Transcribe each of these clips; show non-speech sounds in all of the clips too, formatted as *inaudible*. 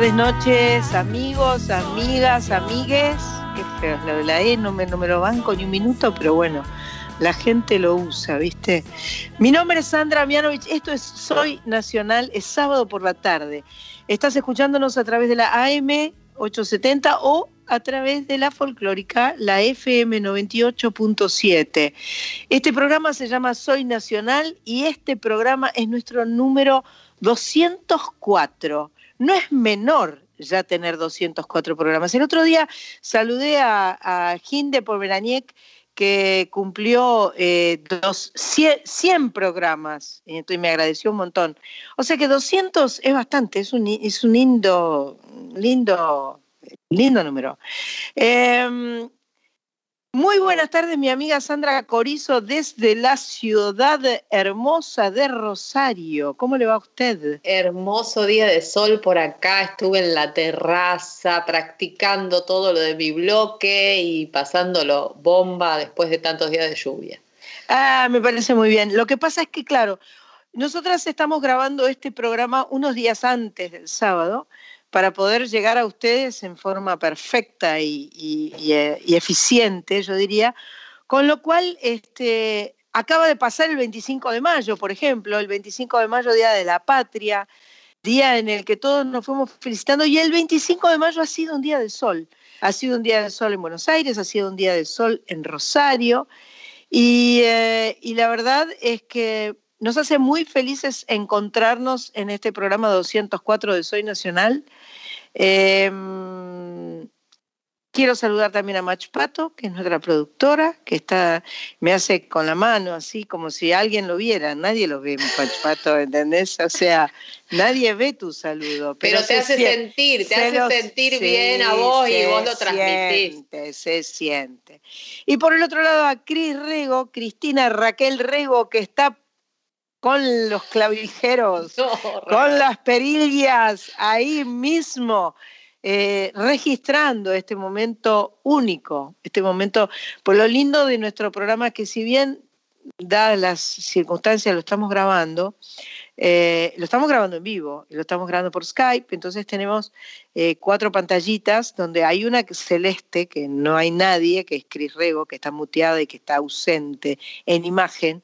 tardes, noches, amigos, amigas, amigues. Qué feo es lo de la E, no me, no me lo banco ni un minuto, pero bueno, la gente lo usa, ¿viste? Mi nombre es Sandra Mianovich, esto es Soy Nacional, es sábado por la tarde. Estás escuchándonos a través de la AM 870 o a través de la folclórica, la FM 98.7. Este programa se llama Soy Nacional y este programa es nuestro número 204. No es menor ya tener 204 programas. El otro día saludé a, a Ginde Pomeraniec, que cumplió eh, dos, 100, 100 programas, y me agradeció un montón. O sea que 200 es bastante, es un, es un lindo, lindo, lindo número. Eh, muy buenas tardes, mi amiga Sandra Corizo, desde la ciudad hermosa de Rosario. ¿Cómo le va a usted? Hermoso día de sol por acá, estuve en la terraza practicando todo lo de mi bloque y pasándolo bomba después de tantos días de lluvia. Ah, me parece muy bien. Lo que pasa es que, claro, nosotras estamos grabando este programa unos días antes del sábado para poder llegar a ustedes en forma perfecta y, y, y, y eficiente, yo diría, con lo cual este, acaba de pasar el 25 de mayo, por ejemplo, el 25 de mayo, Día de la Patria, día en el que todos nos fuimos felicitando, y el 25 de mayo ha sido un día de sol. Ha sido un día de sol en Buenos Aires, ha sido un día de sol en Rosario, y, eh, y la verdad es que nos hace muy felices encontrarnos en este programa 204 de Soy Nacional. Eh, quiero saludar también a Mach Pato, que es nuestra productora, que está, me hace con la mano así como si alguien lo viera. Nadie lo ve, Mach Pato, ¿entendés? O sea, nadie ve tu saludo. Pero, pero te hace sentir, te hace sentir sí, bien a vos y vos lo transmitís. Siente, se siente. Y por el otro lado a Cris Rego, Cristina Raquel Rego, que está con los clavijeros, no, con las perillas ahí mismo, eh, registrando este momento único, este momento, por lo lindo de nuestro programa que si bien dadas las circunstancias lo estamos grabando, eh, lo estamos grabando en vivo, lo estamos grabando por Skype, entonces tenemos eh, cuatro pantallitas donde hay una celeste, que no hay nadie, que es Cris Rego, que está muteada y que está ausente en imagen,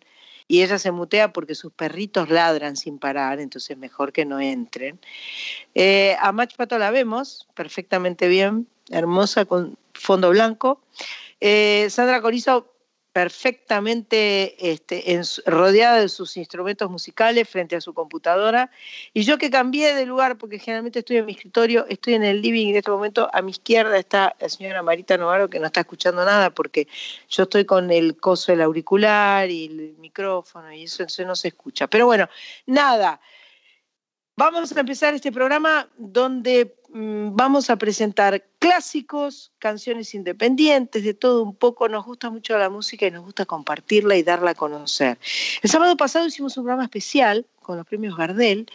y ella se mutea porque sus perritos ladran sin parar, entonces mejor que no entren. Eh, a Mach Pato la vemos perfectamente bien, hermosa con fondo blanco. Eh, Sandra Corizo perfectamente este, rodeada de sus instrumentos musicales frente a su computadora. Y yo que cambié de lugar, porque generalmente estoy en mi escritorio, estoy en el living en este momento, a mi izquierda está la señora Marita Novaro, que no está escuchando nada, porque yo estoy con el coso del auricular y el micrófono, y eso, eso no se escucha. Pero bueno, nada. Vamos a empezar este programa donde vamos a presentar clásicos, canciones independientes, de todo un poco. Nos gusta mucho la música y nos gusta compartirla y darla a conocer. El sábado pasado hicimos un programa especial con los premios Gardel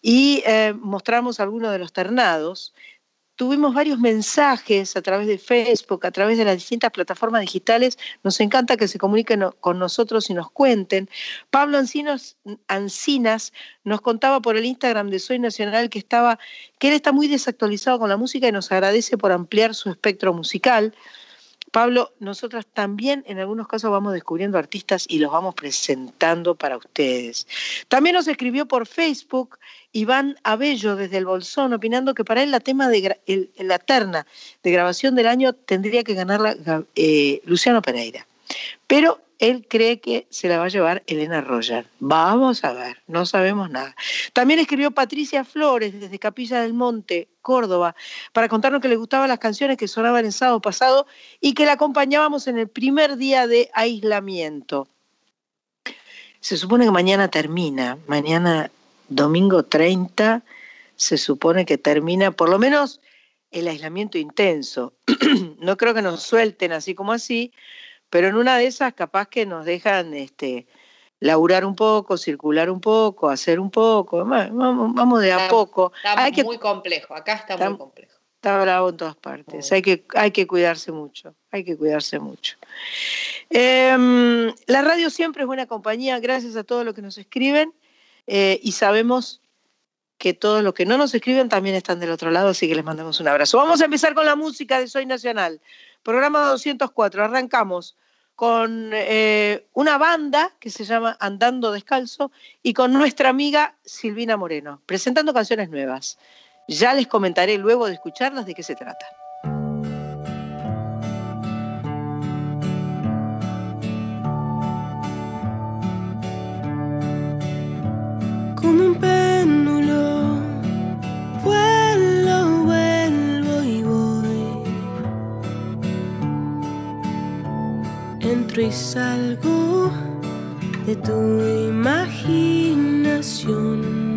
y eh, mostramos algunos de los ternados tuvimos varios mensajes a través de Facebook, a través de las distintas plataformas digitales. Nos encanta que se comuniquen con nosotros y nos cuenten. Pablo Ancinos, Ancinas nos contaba por el Instagram de Soy Nacional que, estaba, que él está muy desactualizado con la música y nos agradece por ampliar su espectro musical. Pablo, nosotras también en algunos casos vamos descubriendo artistas y los vamos presentando para ustedes. También nos escribió por Facebook Iván Abello desde el Bolsón, opinando que para él la tema de la terna de grabación del año tendría que ganarla eh, Luciano Pereira. Pero él cree que se la va a llevar Elena Roger. Vamos a ver, no sabemos nada. También escribió Patricia Flores desde Capilla del Monte, Córdoba, para contarnos que le gustaban las canciones que sonaban el sábado pasado y que la acompañábamos en el primer día de aislamiento. Se supone que mañana termina, mañana domingo 30, se supone que termina por lo menos el aislamiento intenso. *clears throat* no creo que nos suelten así como así, pero en una de esas capaz que nos dejan este, laburar un poco, circular un poco, hacer un poco, vamos, vamos de a poco. Está muy complejo, acá está, muy complejo. Está bravo en todas partes, hay que, hay que cuidarse mucho, hay que cuidarse mucho. Em, la radio siempre es buena compañía, gracias a todos los que nos escriben eh, y sabemos que todos los que no nos escriben también están del otro lado, así que les mandamos un abrazo. Vamos a empezar con la música de Soy Nacional. Programa 204. Arrancamos con eh, una banda que se llama Andando Descalzo y con nuestra amiga Silvina Moreno, presentando canciones nuevas. Ya les comentaré luego de escucharlas de qué se trata. Como un y salgo de tu imaginación.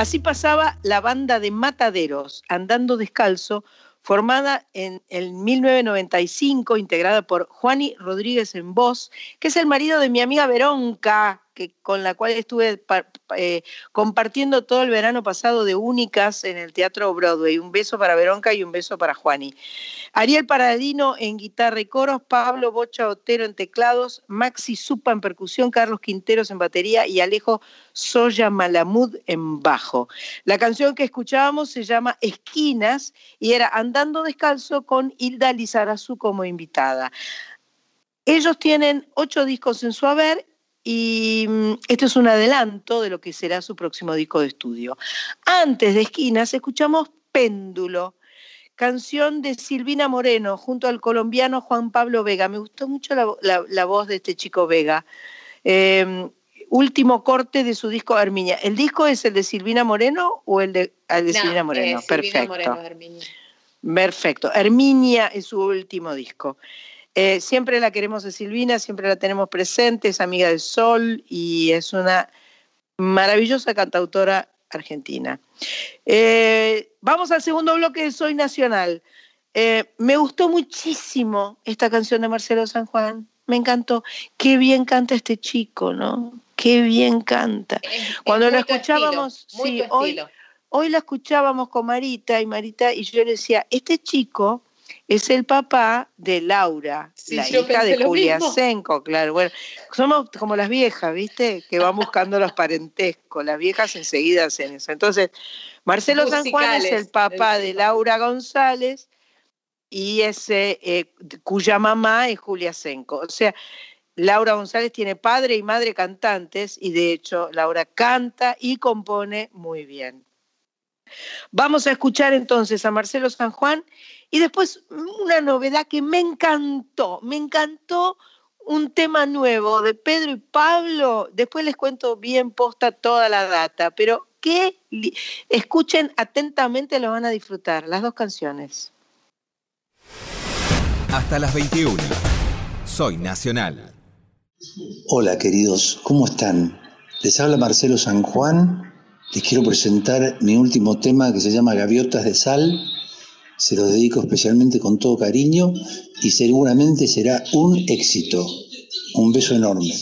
Así pasaba la banda de Mataderos, Andando Descalzo, formada en el 1995, integrada por Juani Rodríguez en voz, que es el marido de mi amiga Veronca, que, con la cual estuve eh, compartiendo todo el verano pasado de Únicas en el Teatro Broadway. Un beso para Veronca y un beso para Juani. Ariel Paradino en guitarra y coros, Pablo Bocha Otero en teclados, Maxi Supa en percusión, Carlos Quinteros en batería y Alejo Soya Malamud en bajo. La canción que escuchábamos se llama Esquinas y era Andando Descalzo con Hilda Lizarazu como invitada. Ellos tienen ocho discos en su haber y mm, esto es un adelanto de lo que será su próximo disco de estudio. Antes de Esquinas escuchamos Péndulo, canción de Silvina Moreno junto al colombiano Juan Pablo Vega. Me gustó mucho la, la- la voz de este chico Vega. Eh, último corte de su disco Herminia. ¿El disco es el de Silvina Moreno o el de, el de No, Silvina Moreno? eh, Silvina Perfecto. Moreno, Herminia. Perfecto. Herminia es su último disco. Eh, siempre la queremos a Silvina, siempre la tenemos presente, es amiga del Sol y es una maravillosa cantautora argentina. Eh, vamos al segundo bloque de Soy Nacional. Eh, me gustó muchísimo esta canción de Marcelo San Juan. Me encantó. Qué bien canta este chico, ¿no? Qué bien canta. Es- es Cuando la tu escuchábamos, estilo, sí, hoy-. Hoy la escuchábamos con Marita y Marita y yo le decía, este chico es el papá de Laura, Sí, la hija de Julia. Senco, claro. Bueno, somos como las viejas, ¿viste? Que van buscando los parentescos. Las viejas enseguida hacen eso. Entonces, Marcelo San Juan es el papá de. Laura González y ese eh, cuya mamá es Julia Senco. O sea, Laura González tiene padre y madre cantantes y de hecho Laura canta y compone muy bien. Vamos a escuchar entonces a Marcelo San Juan y después una novedad que me encantó, me encantó un tema nuevo de Pedro y Pablo. Después les cuento bien posta toda la data, pero que escuchen atentamente, lo van a disfrutar, las dos canciones. Hasta las 21. Soy Nacional. Hola queridos, ¿cómo están? Les habla Marcelo San Juan. Les quiero presentar mi último tema que se llama Gaviotas de Sal. Se lo dedico especialmente con todo cariño y seguramente será un éxito. Un beso enorme.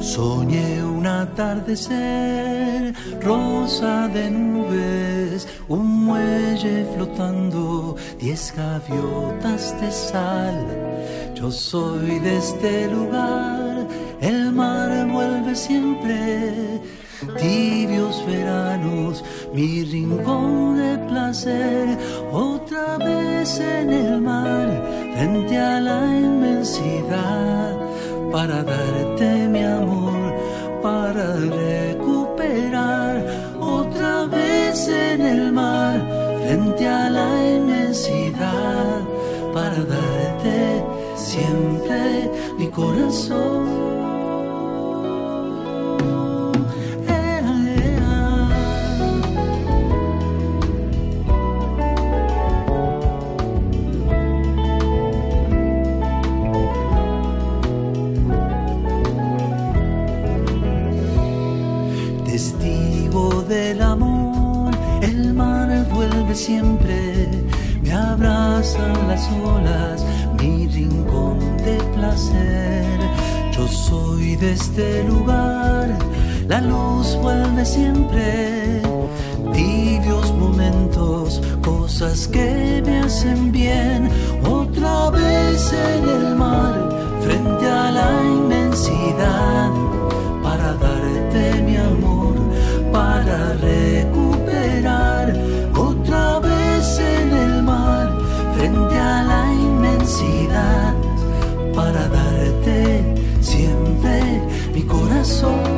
Soñé un atardecer rosa de nubes, un muelle flotando, diez gaviotas de sal. Yo soy de este lugar, el mar vuelve siempre, tibios veranos, mi rincón de placer, otra vez en el mar, frente a la inmensidad para darte mi amor, siempre, me abrazan las olas, mi rincón de placer. Yo soy de este lugar, la luz vuelve siempre. Tibios momentos, cosas que me hacen bien. Otra vez en el mar, frente a la inmensidad, corazón.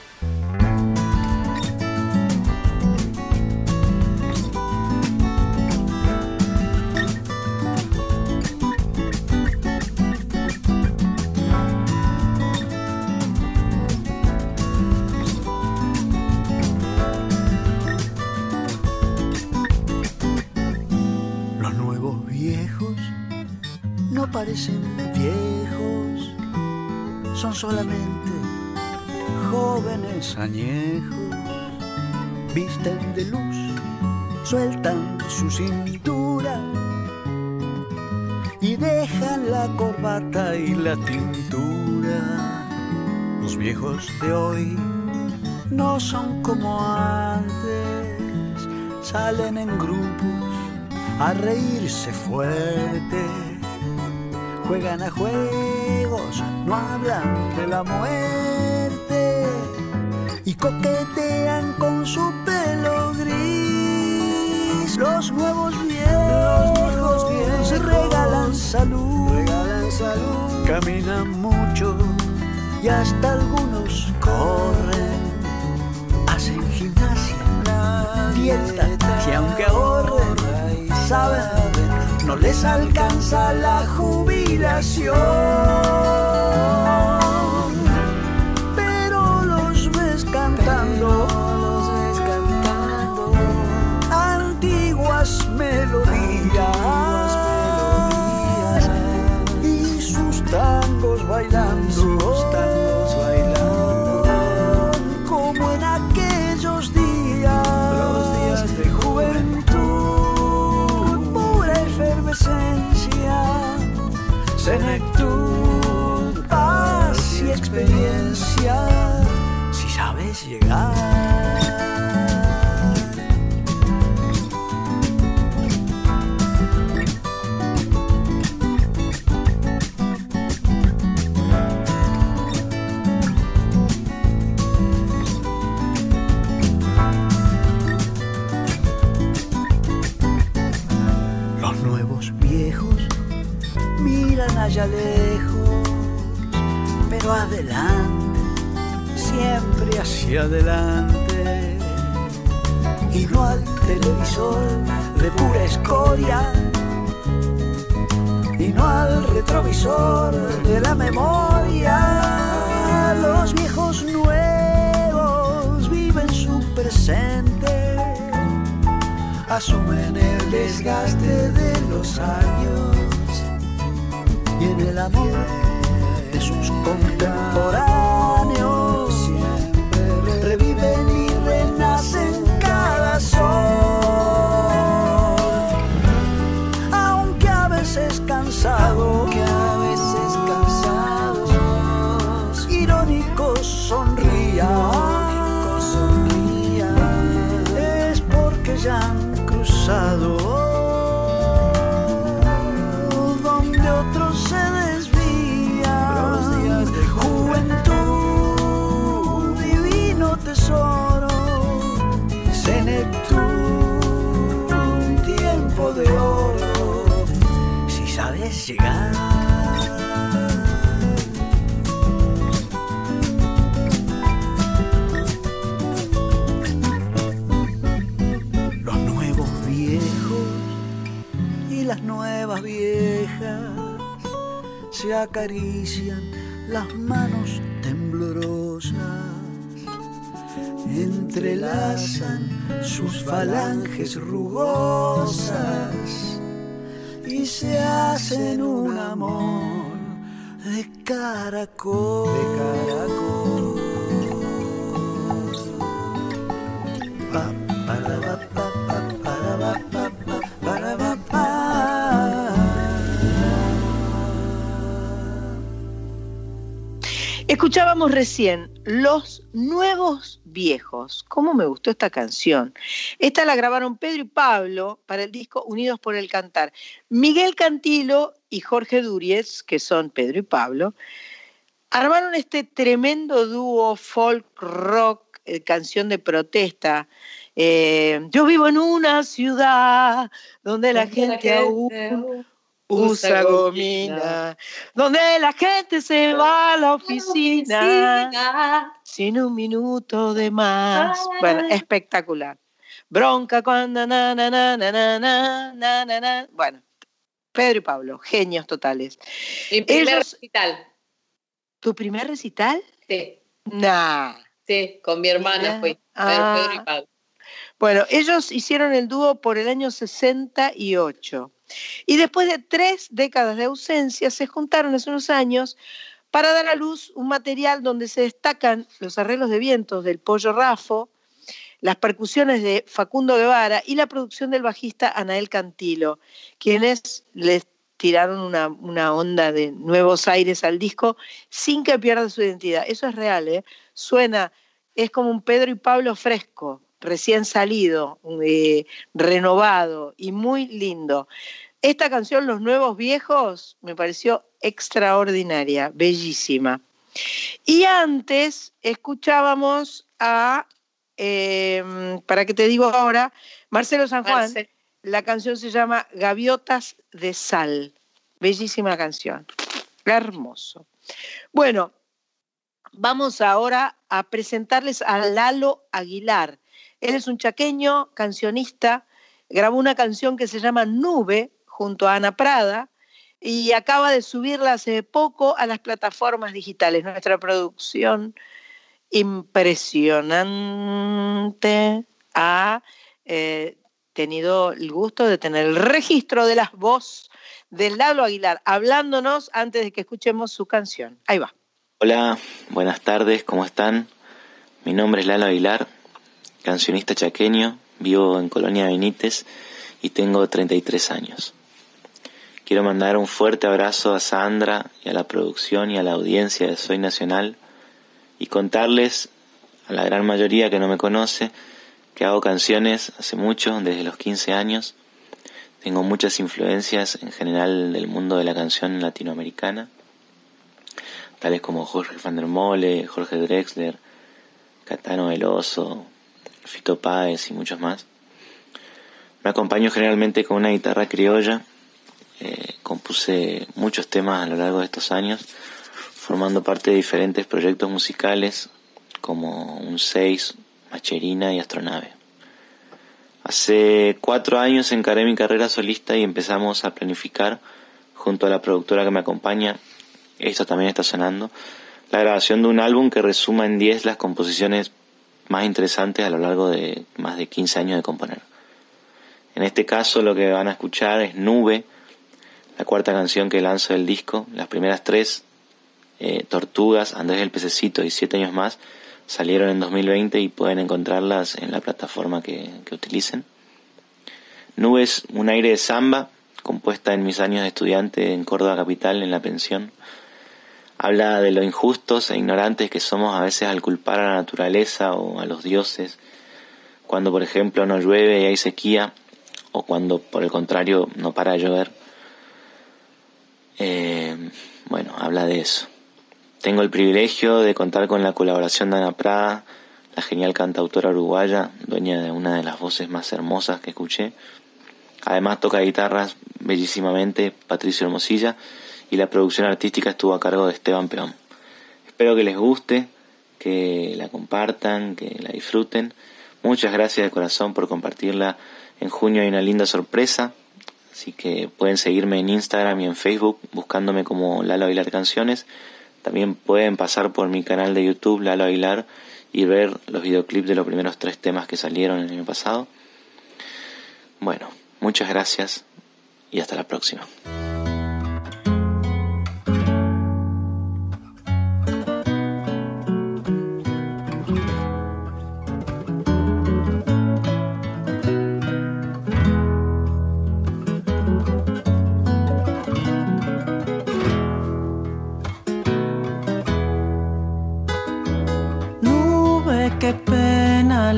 Los viejos de hoy no son como antes, salen en grupos a reírse fuerte. Juegan a juegos, no hablan de la muerte y coquetean con su pelo gris. Los nuevos viejos, se regalan salud, caminan mucho y hasta algunos corren, hacen gimnasia, dieta y aunque ahorren, saben, no les alcanza la jubilación. Allá lejos, pero adelante, siempre hacia adelante. y no al televisor de pura escoria y no al retrovisor de la memoria. Los viejos nuevos viven su presente, asumen el desgaste de los años y en el amor de sus contemporáneos reviven llegar. Los nuevos viejos y las nuevas viejas se acarician las manos temblorosas, entrelazan sus falanges rugosas se hacen un amor de caracol. De caracol. Escuchábamos recién Los Nuevos Viejos. ¿Cómo me gustó esta canción? Esta la grabaron Pedro y Pablo para el disco Unidos por el Cantar. Miguel Cantilo y Jorge Duriez, que son Pedro y Pablo, armaron este tremendo dúo folk rock, eh, canción de protesta. Eh, yo vivo en una ciudad donde la gente aún usa gomina, donde la gente se va a la oficina sin un minuto de más. Bueno, espectacular. Bronca cuando na na na na na na na na na. Bueno, Pedro y Pablo, genios totales. Mi primer Ellos- recital. ¿Tu primer recital? Sí, Nah. sí, con mi hermana Mira. fui. Ah. Pedro y Pablo. Bueno, ellos hicieron el dúo por el año 68. Y después de tres décadas de ausencia, se juntaron hace unos años para dar a luz un material donde se destacan los arreglos de vientos del Pollo Rafo, las percusiones de Facundo Guevara y la producción del bajista Anael Cantilo, quienes les tiraron una, una onda de nuevos aires al disco sin que pierda su identidad. Eso es real, ¿eh? Suena, es como un Pedro y Pablo fresco, recién salido, eh, renovado y muy lindo. Esta canción, Los Nuevos Viejos, me pareció extraordinaria, bellísima. Y antes escuchábamos a, eh, para que te digo ahora, Marcelo San Juan. La canción se llama Gaviotas de Sal. Bellísima canción. Hermoso. Bueno, vamos ahora a presentarles a Lalo Aguilar. Él es un chaqueño, cancionista, grabó una canción que se llama Nube junto a Ana Prada y acaba de subirla hace poco a las plataformas digitales. Nuestra producción impresionante ha eh, tenido el gusto de tener el registro de las voces de Lalo Aguilar, hablándonos antes de que escuchemos su canción. Ahí va. Hola, buenas tardes, ¿cómo están? Mi nombre es Lalo Aguilar, cancionista chaqueño, vivo en Colonia Benítez y tengo 33 años. Quiero mandar un fuerte abrazo a Sandra y a la producción y a la audiencia de Soy Nacional y contarles a la gran mayoría que no me conoce que hago canciones hace mucho, desde los 15 años. Tengo muchas influencias en general del mundo de la canción latinoamericana tales como Jorge van der Mole, Jorge Drexler, Catano Veloso, Fito Páez y muchos más. Me acompaño generalmente con una guitarra criolla. Eh, compuse muchos temas a lo largo de estos años, formando parte de diferentes proyectos musicales como Un 6, Macherina y Astronave. Hace cuatro años encaré mi carrera solista y empezamos a planificar, junto a la productora que me acompaña, esto también está sonando, la grabación de un álbum que resuma en 10 las composiciones más interesantes a lo largo de más de 15 años de componer. En este caso lo que van a escuchar es Nube, la cuarta canción que lanzo del disco. Las primeras tres, eh, Tortugas, Andrés el Pececito y Siete años más, salieron en 2020 y pueden encontrarlas en la plataforma que, que utilicen. Nube es un aire de samba, compuesta en mis años de estudiante en Córdoba Capital, en la pensión. Habla de lo injustos e ignorantes que somos a veces al culpar a la naturaleza o a los dioses. Cuando, por ejemplo, no llueve y hay sequía, o cuando, por el contrario, no para de llover. Eh, bueno, habla de eso. Tengo el privilegio de contar con la colaboración de Ana Prada, la genial cantautora uruguaya, dueña de una de las voces más hermosas que escuché. Además toca guitarras bellísimamente Patricio Hermosilla y la producción artística estuvo a cargo de Esteban Peón. Espero que les guste, que la compartan, que la disfruten. Muchas gracias de corazón por compartirla. En junio hay una linda sorpresa, así que pueden seguirme en Instagram y en Facebook buscándome como Lalo Aguilar Canciones. También pueden pasar por mi canal de YouTube Lalo Aguilar y ver los videoclips de los primeros tres temas que salieron el año pasado. Bueno, muchas gracias y hasta la próxima.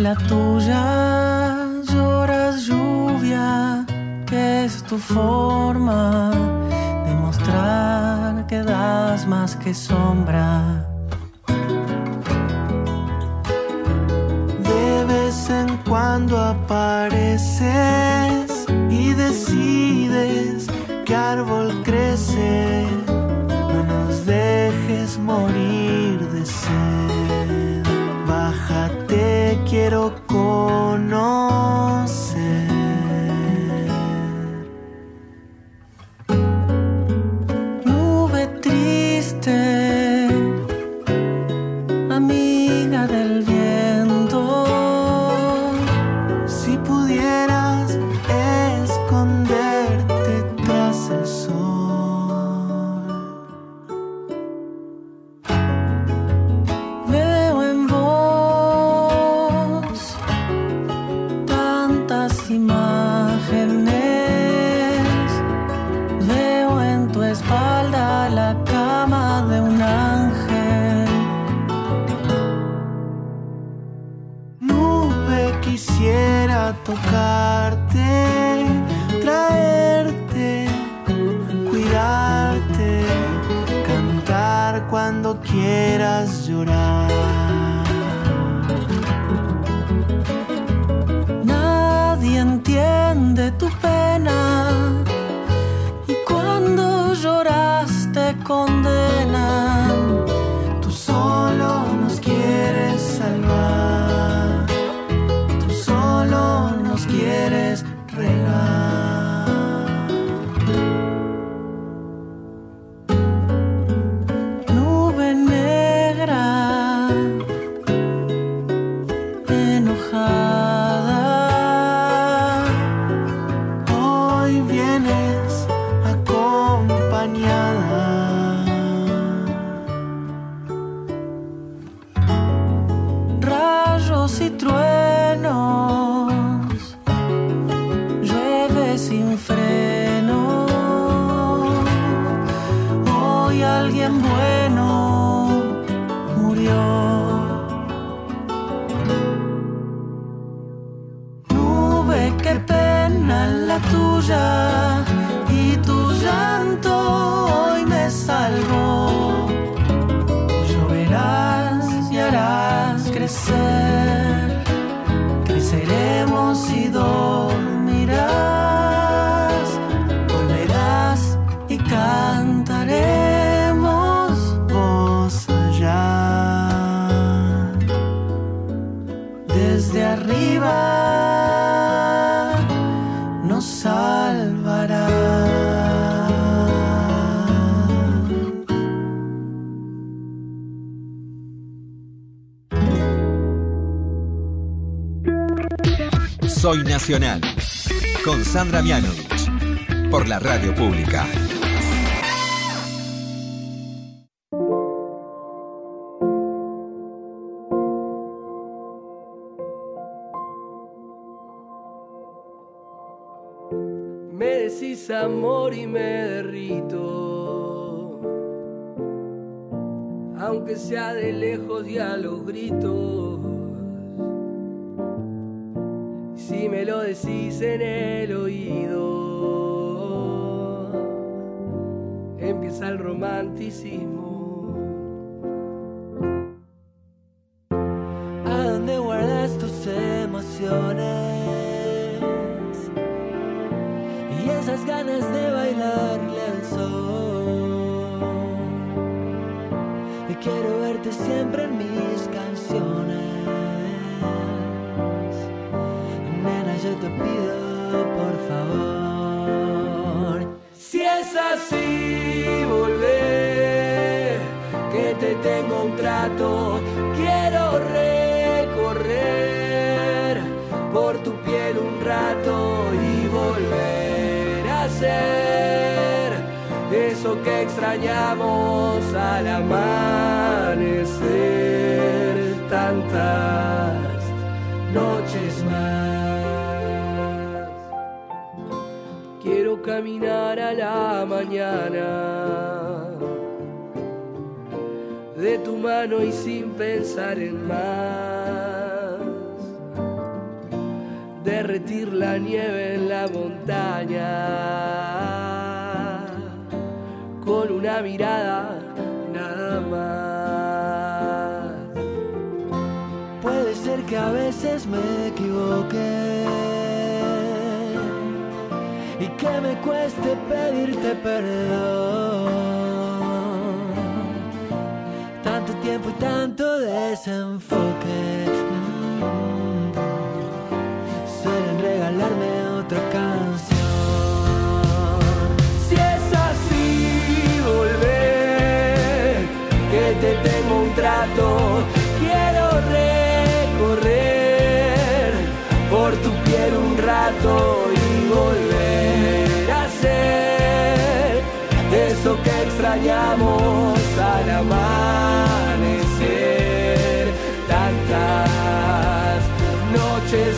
La tuya. Lloras lluvia, que es tu forma de mostrar que das más que sombra. De vez en cuando apareces Soy Nacional, con Sandra Mianovich, por la radio pública. Me decís amor y me derrito, aunque sea de lejos y a los gritos. Decís en el oído, empieza el romanticismo. Quiero recorrer por tu piel un rato y volver a ser eso que extrañamos al amanecer tantas noches más. Quiero caminar a la mañana y sin pensar en más. Derretir la nieve en la montaña con una mirada nada más. Puede ser que a veces me equivoque y que me cueste pedirte perdón. Y tanto desenfoque. Mm, suelen regalarme otra canción. Si es así, volver, que te tengo un trato, quiero recorrer por tu piel un rato y volver a ser eso que extrañamos al amanecer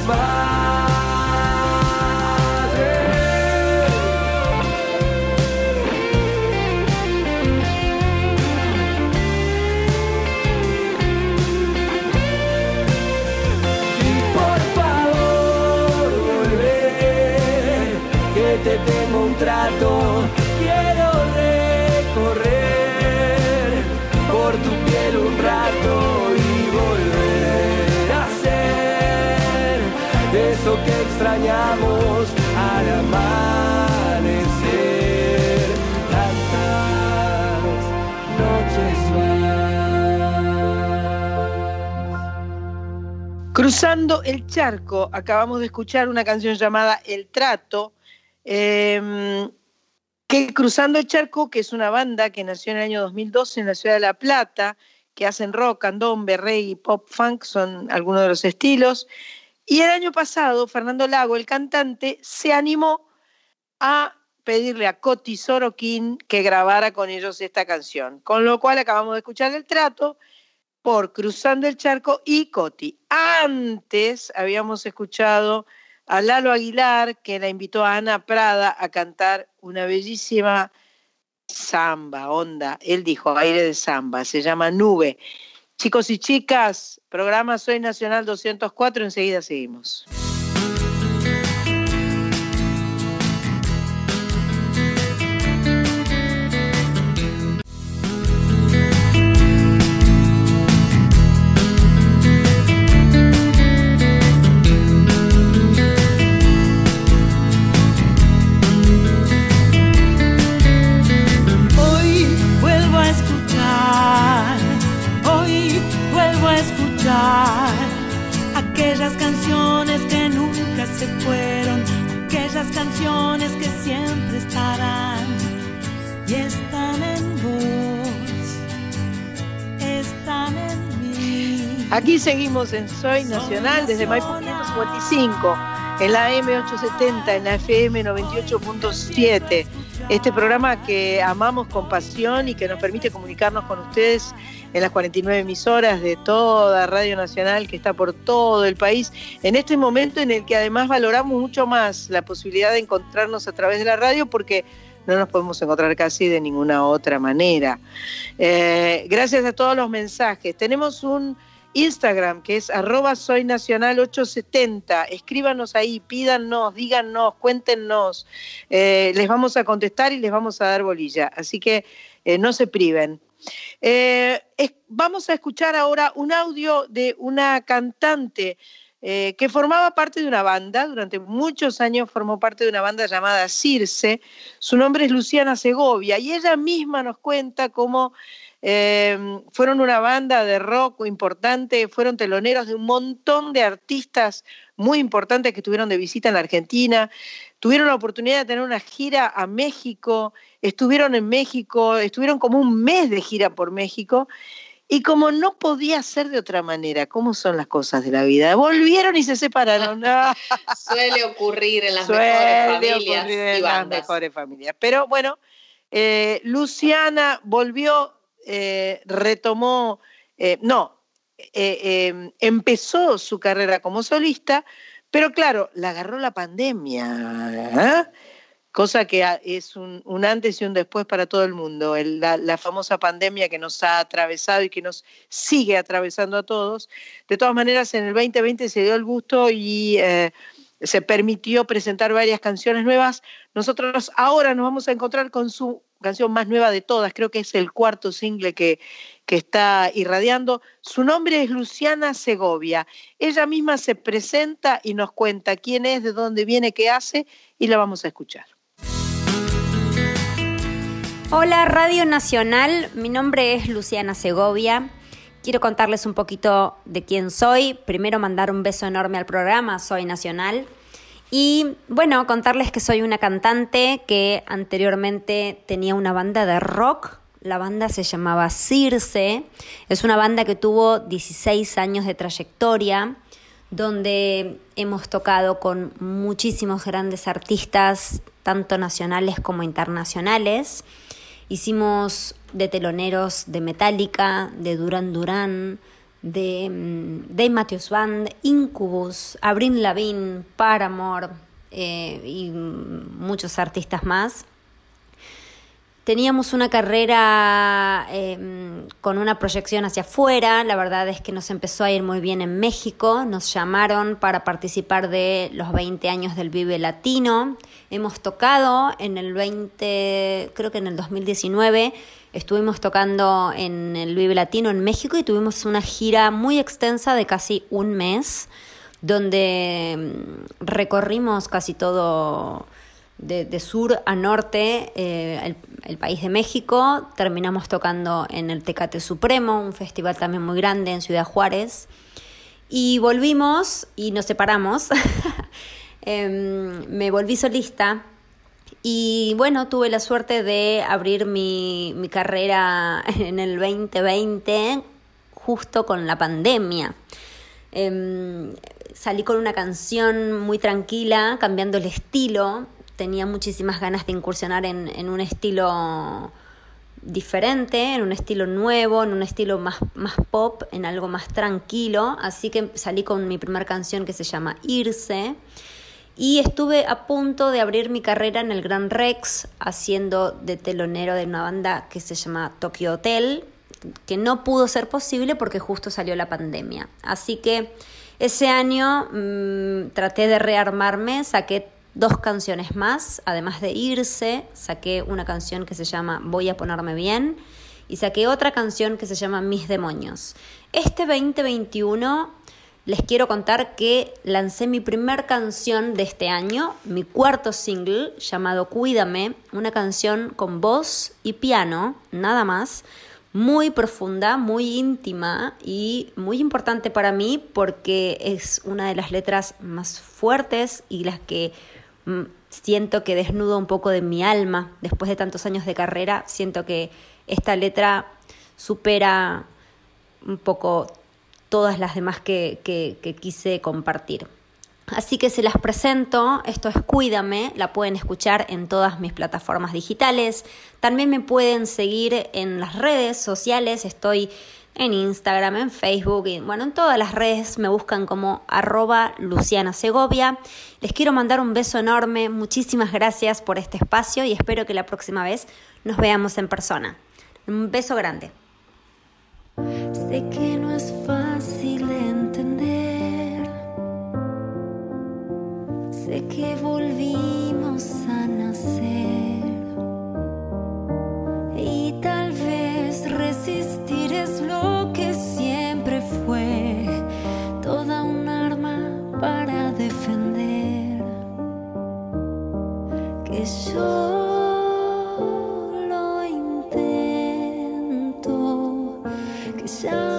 noches Cruzando el charco, acabamos de escuchar una canción llamada El Trato, eh, que Cruzando el Charco, que es una banda que nació en el año 2012 en la ciudad de La Plata, que hacen rock, candombe, reggae, pop, funk, son algunos de los estilos. Y el año pasado, Fernando Lago, el cantante, se animó a pedirle a Coti Sorokin que grabara con ellos esta canción. Con lo cual acabamos de escuchar el trato por Cruzando el Charco y Coti. Antes habíamos escuchado a Lalo Aguilar, que la invitó a Ana Prada a cantar una bellísima samba, onda. Él dijo aire de samba, se llama Nube. Chicos y chicas, programa Soy Nacional 204, enseguida seguimos. Aquí seguimos en Soy Nacional desde Maipo 555, en la M870, en la FM 98.7. Este programa que amamos con pasión y que nos permite comunicarnos con ustedes en las 49 emisoras de toda Radio Nacional que está por todo el país, en este momento en el que además valoramos mucho más la posibilidad de encontrarnos a través de la radio porque no nos podemos encontrar casi de ninguna otra manera. Eh, gracias a todos los mensajes. Tenemos un Instagram que es arroba soy nacional 870. Escríbanos ahí, pídanos, díganos, cuéntenos. Eh, les vamos a contestar y les vamos a dar bolilla. Así que eh, no se priven. Eh, vamos a escuchar ahora un audio de una cantante que formaba parte de una banda, durante muchos años formó parte de una banda llamada Circe, su nombre es Luciana Segovia, y ella misma nos cuenta cómo eh, fueron una banda de rock importante, fueron teloneros de un montón de artistas muy importantes que estuvieron de visita en la Argentina, tuvieron la oportunidad de tener una gira a México, estuvieron en México, estuvieron como un mes de gira por México. Y como no podía ser de otra manera, ¿cómo son las cosas de la vida? Volvieron y se separaron. *laughs* Suele ocurrir en las mejores familias. en las mejores familias. Pero bueno, eh, Luciana volvió eh, retomó, eh, no, eh, em, empezó su carrera como solista, pero claro, la agarró la pandemia, cosa que es un, antes y un después para todo el mundo, la, la, famosa pandemia que nos ha atravesado y que nos sigue atravesando a todos. De todas maneras, en el 2020 se dio el gusto y se permitió presentar varias canciones nuevas. Nosotros ahora nos vamos a encontrar con su canción más nueva de todas, creo que es el cuarto single que, que está irradiando. Su nombre es Luciana Segovia. Ella misma se presenta y nos cuenta quién es, de dónde viene, qué hace y la vamos a escuchar. Hola Radio Nacional, mi nombre es Luciana Segovia. Quiero contarles un poquito de quién soy. Primero mandar un beso enorme al programa Soy Nacional. Y bueno, contarles que soy una cantante que anteriormente tenía una banda de rock. La banda se llamaba Circe. Es una banda que tuvo 16 años de trayectoria, donde hemos tocado con muchísimos grandes artistas, tanto nacionales como internacionales. Hicimos de teloneros de Metallica, de Duran Duran, de mm, Dave Matthews Band, Incubus, Avril Lavigne, Paramore eh, y muchos artistas más. Teníamos una carrera em, con una proyección hacia afuera, la verdad es que nos empezó a ir muy bien en México, nos llamaron para participar de los 20 años del Vive Latino, hemos tocado en el 20, creo que en el 2019, estuvimos tocando en el Vive Latino en México y tuvimos una gira muy extensa de casi un mes, donde em, recorrimos casi todo de, sur a norte eh, el, país de México. Terminamos tocando en el Tecate Supremo, un festival también muy grande en Ciudad Juárez. Y volvimos y nos separamos. *laughs* Em, me volví solista y bueno, tuve la suerte de abrir mi, mi carrera *laughs* en el 2020 justo con la pandemia. Em, salí con una canción muy tranquila, cambiando el estilo, tenía muchísimas ganas de incursionar en, un estilo diferente, en un estilo nuevo, en un estilo más, más pop, en algo más tranquilo. Así que salí con mi primera canción que se llama Irse. Y estuve a punto de abrir mi carrera en el Gran Rex, haciendo de telonero de una banda que se llama Tokyo Hotel, que no pudo ser posible porque justo salió la pandemia. Así que ese año mm, traté de rearmarme, saqué dos canciones más, además de irse, saqué una canción que se llama Voy a ponerme bien y saqué otra canción que se llama Mis demonios. Este 2021 les quiero contar que lancé mi primer canción de este año, mi cuarto single llamado Cuídame, una canción con voz y piano, nada más, muy profunda, muy íntima y muy importante para mí porque es una de las letras más fuertes y las que Mm, siento que desnudo un poco de mi alma después de tantos años de carrera. Siento que esta letra supera un poco todas las demás que, que quise compartir. Así que se las presento, esto es Cuídame, la pueden escuchar en todas mis plataformas digitales. También me pueden seguir en las redes sociales, estoy en Instagram, en Facebook, y bueno, en todas las redes me buscan como arroba Luciana Segovia. Les quiero mandar un beso enorme, muchísimas gracias por este espacio y espero que la próxima vez nos veamos en persona. Un beso grande. Sé que volvimos a nacer. Y tal vez resistir es lo que siempre fue, toda un arma para defender. Que yo lo intento, que ya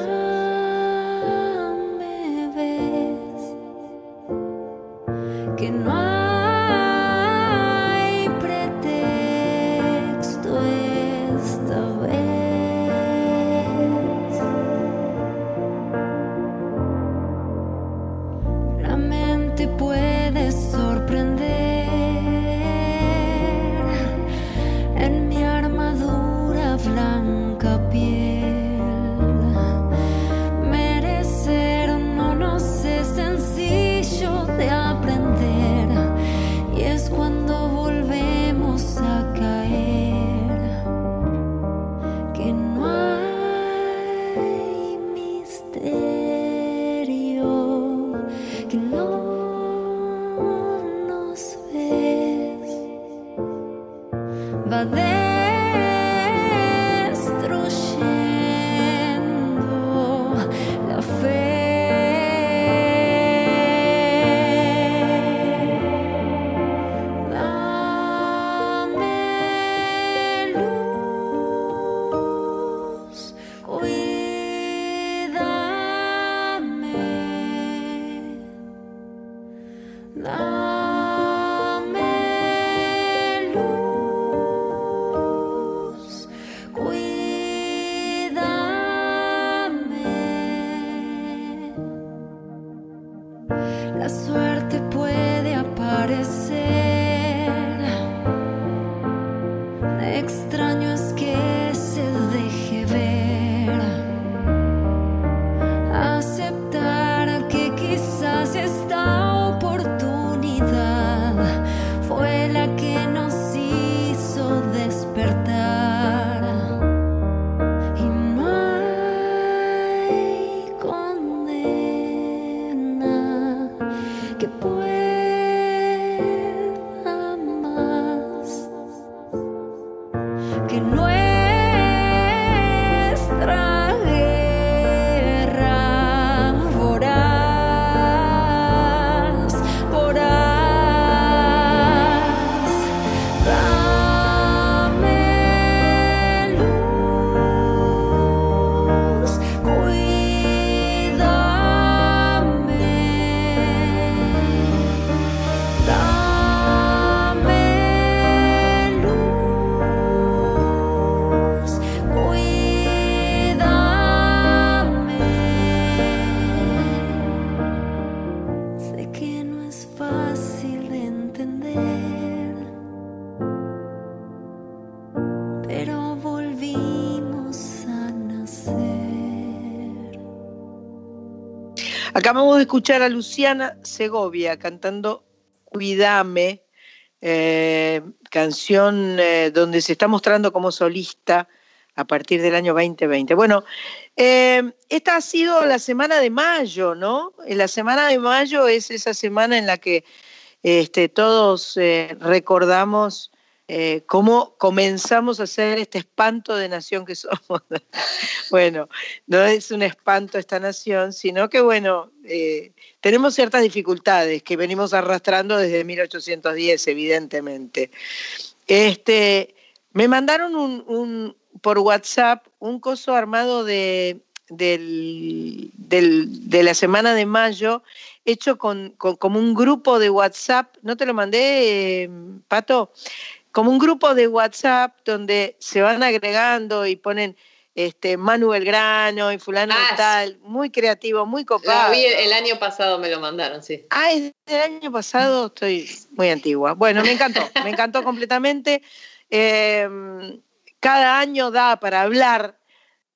La suerte puede aparecer. Escuchar a Luciana Segovia cantando Cuidame, eh, canción eh, donde se está mostrando como solista a partir del año 2020. Bueno, eh, esta ha sido la semana de mayo, ¿no? La semana de mayo es esa semana en la que este, todos recordamos eh, cómo comenzamos a hacer este espanto de nación que *laughs* somos. bueno, no es un espanto esta nación, sino que, bueno, eh, tenemos ciertas dificultades que venimos arrastrando desde 1810, evidentemente. Este, me mandaron un, por WhatsApp un coso armado de, de la semana de mayo hecho con- como un grupo de WhatsApp, ¿no te lo mandé, eh, Pato? Como un grupo de WhatsApp donde se van agregando y ponen este, Manu Belgrano y fulano Ah, de tal, muy creativo, muy Lo copado. vi el año pasado, me lo mandaron, sí. Ah, es del año pasado, estoy muy antigua. Bueno, me encantó, me encantó completamente. *laughs* Eh, cada año da para hablar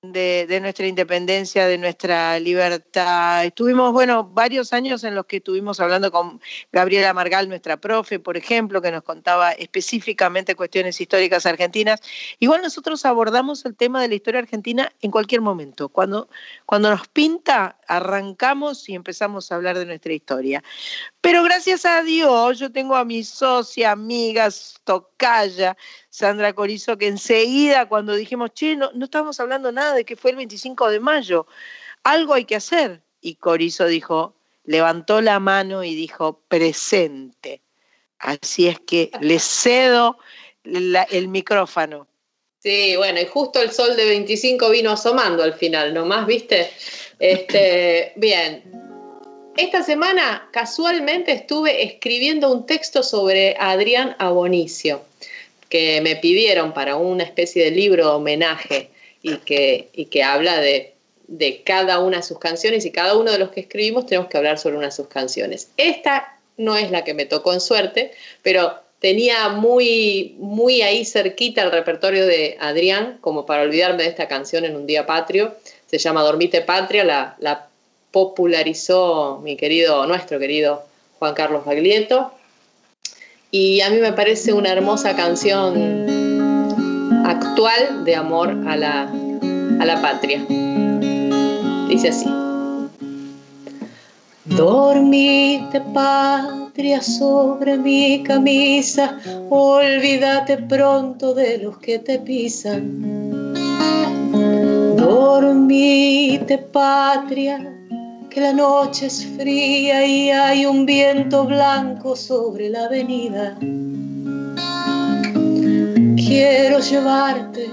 de, nuestra independencia, de nuestra libertad. Estuvimos, bueno, varios años en los que estuvimos hablando con Gabriela Margal, nuestra profe, por ejemplo, que nos contaba específicamente cuestiones históricas argentinas. Igual nosotros abordamos el tema de la historia argentina en cualquier momento. Cuando, cuando nos pinta, arrancamos y empezamos a hablar de nuestra historia. Pero gracias a Dios, yo tengo a mi socia, amiga, tocaya, Sandra Corizo, que enseguida cuando dijimos, che, no, no estábamos hablando nada de que fue el 25 de mayo, algo hay que hacer. Y Corizo dijo, levantó la mano y dijo, presente. Así es que le cedo el micrófono. Sí, bueno, y justo el sol de 25 vino asomando al final, nomás, ¿viste? Este, bien. Esta semana casualmente estuve escribiendo un texto sobre Adrián Abonicio, que me pidieron para una especie de libro homenaje y que, y que habla de, de cada una de sus canciones y cada uno de los que escribimos tenemos que hablar sobre una de sus canciones. Esta no es la que me tocó en suerte, pero tenía muy, muy ahí cerquita el repertorio de Adrián, como para olvidarme de esta canción en un día patrio. Se llama Dormite Patria, la, la popularizó mi querido, nuestro querido Juan Carlos Baglietto. Y a mí me parece una hermosa canción actual de amor a la, a la patria. Dice así. Dormite patria sobre mi camisa, olvídate pronto de los que te pisan. Dormite patria, que la noche es fría y hay un viento blanco sobre la avenida. Quiero llevarte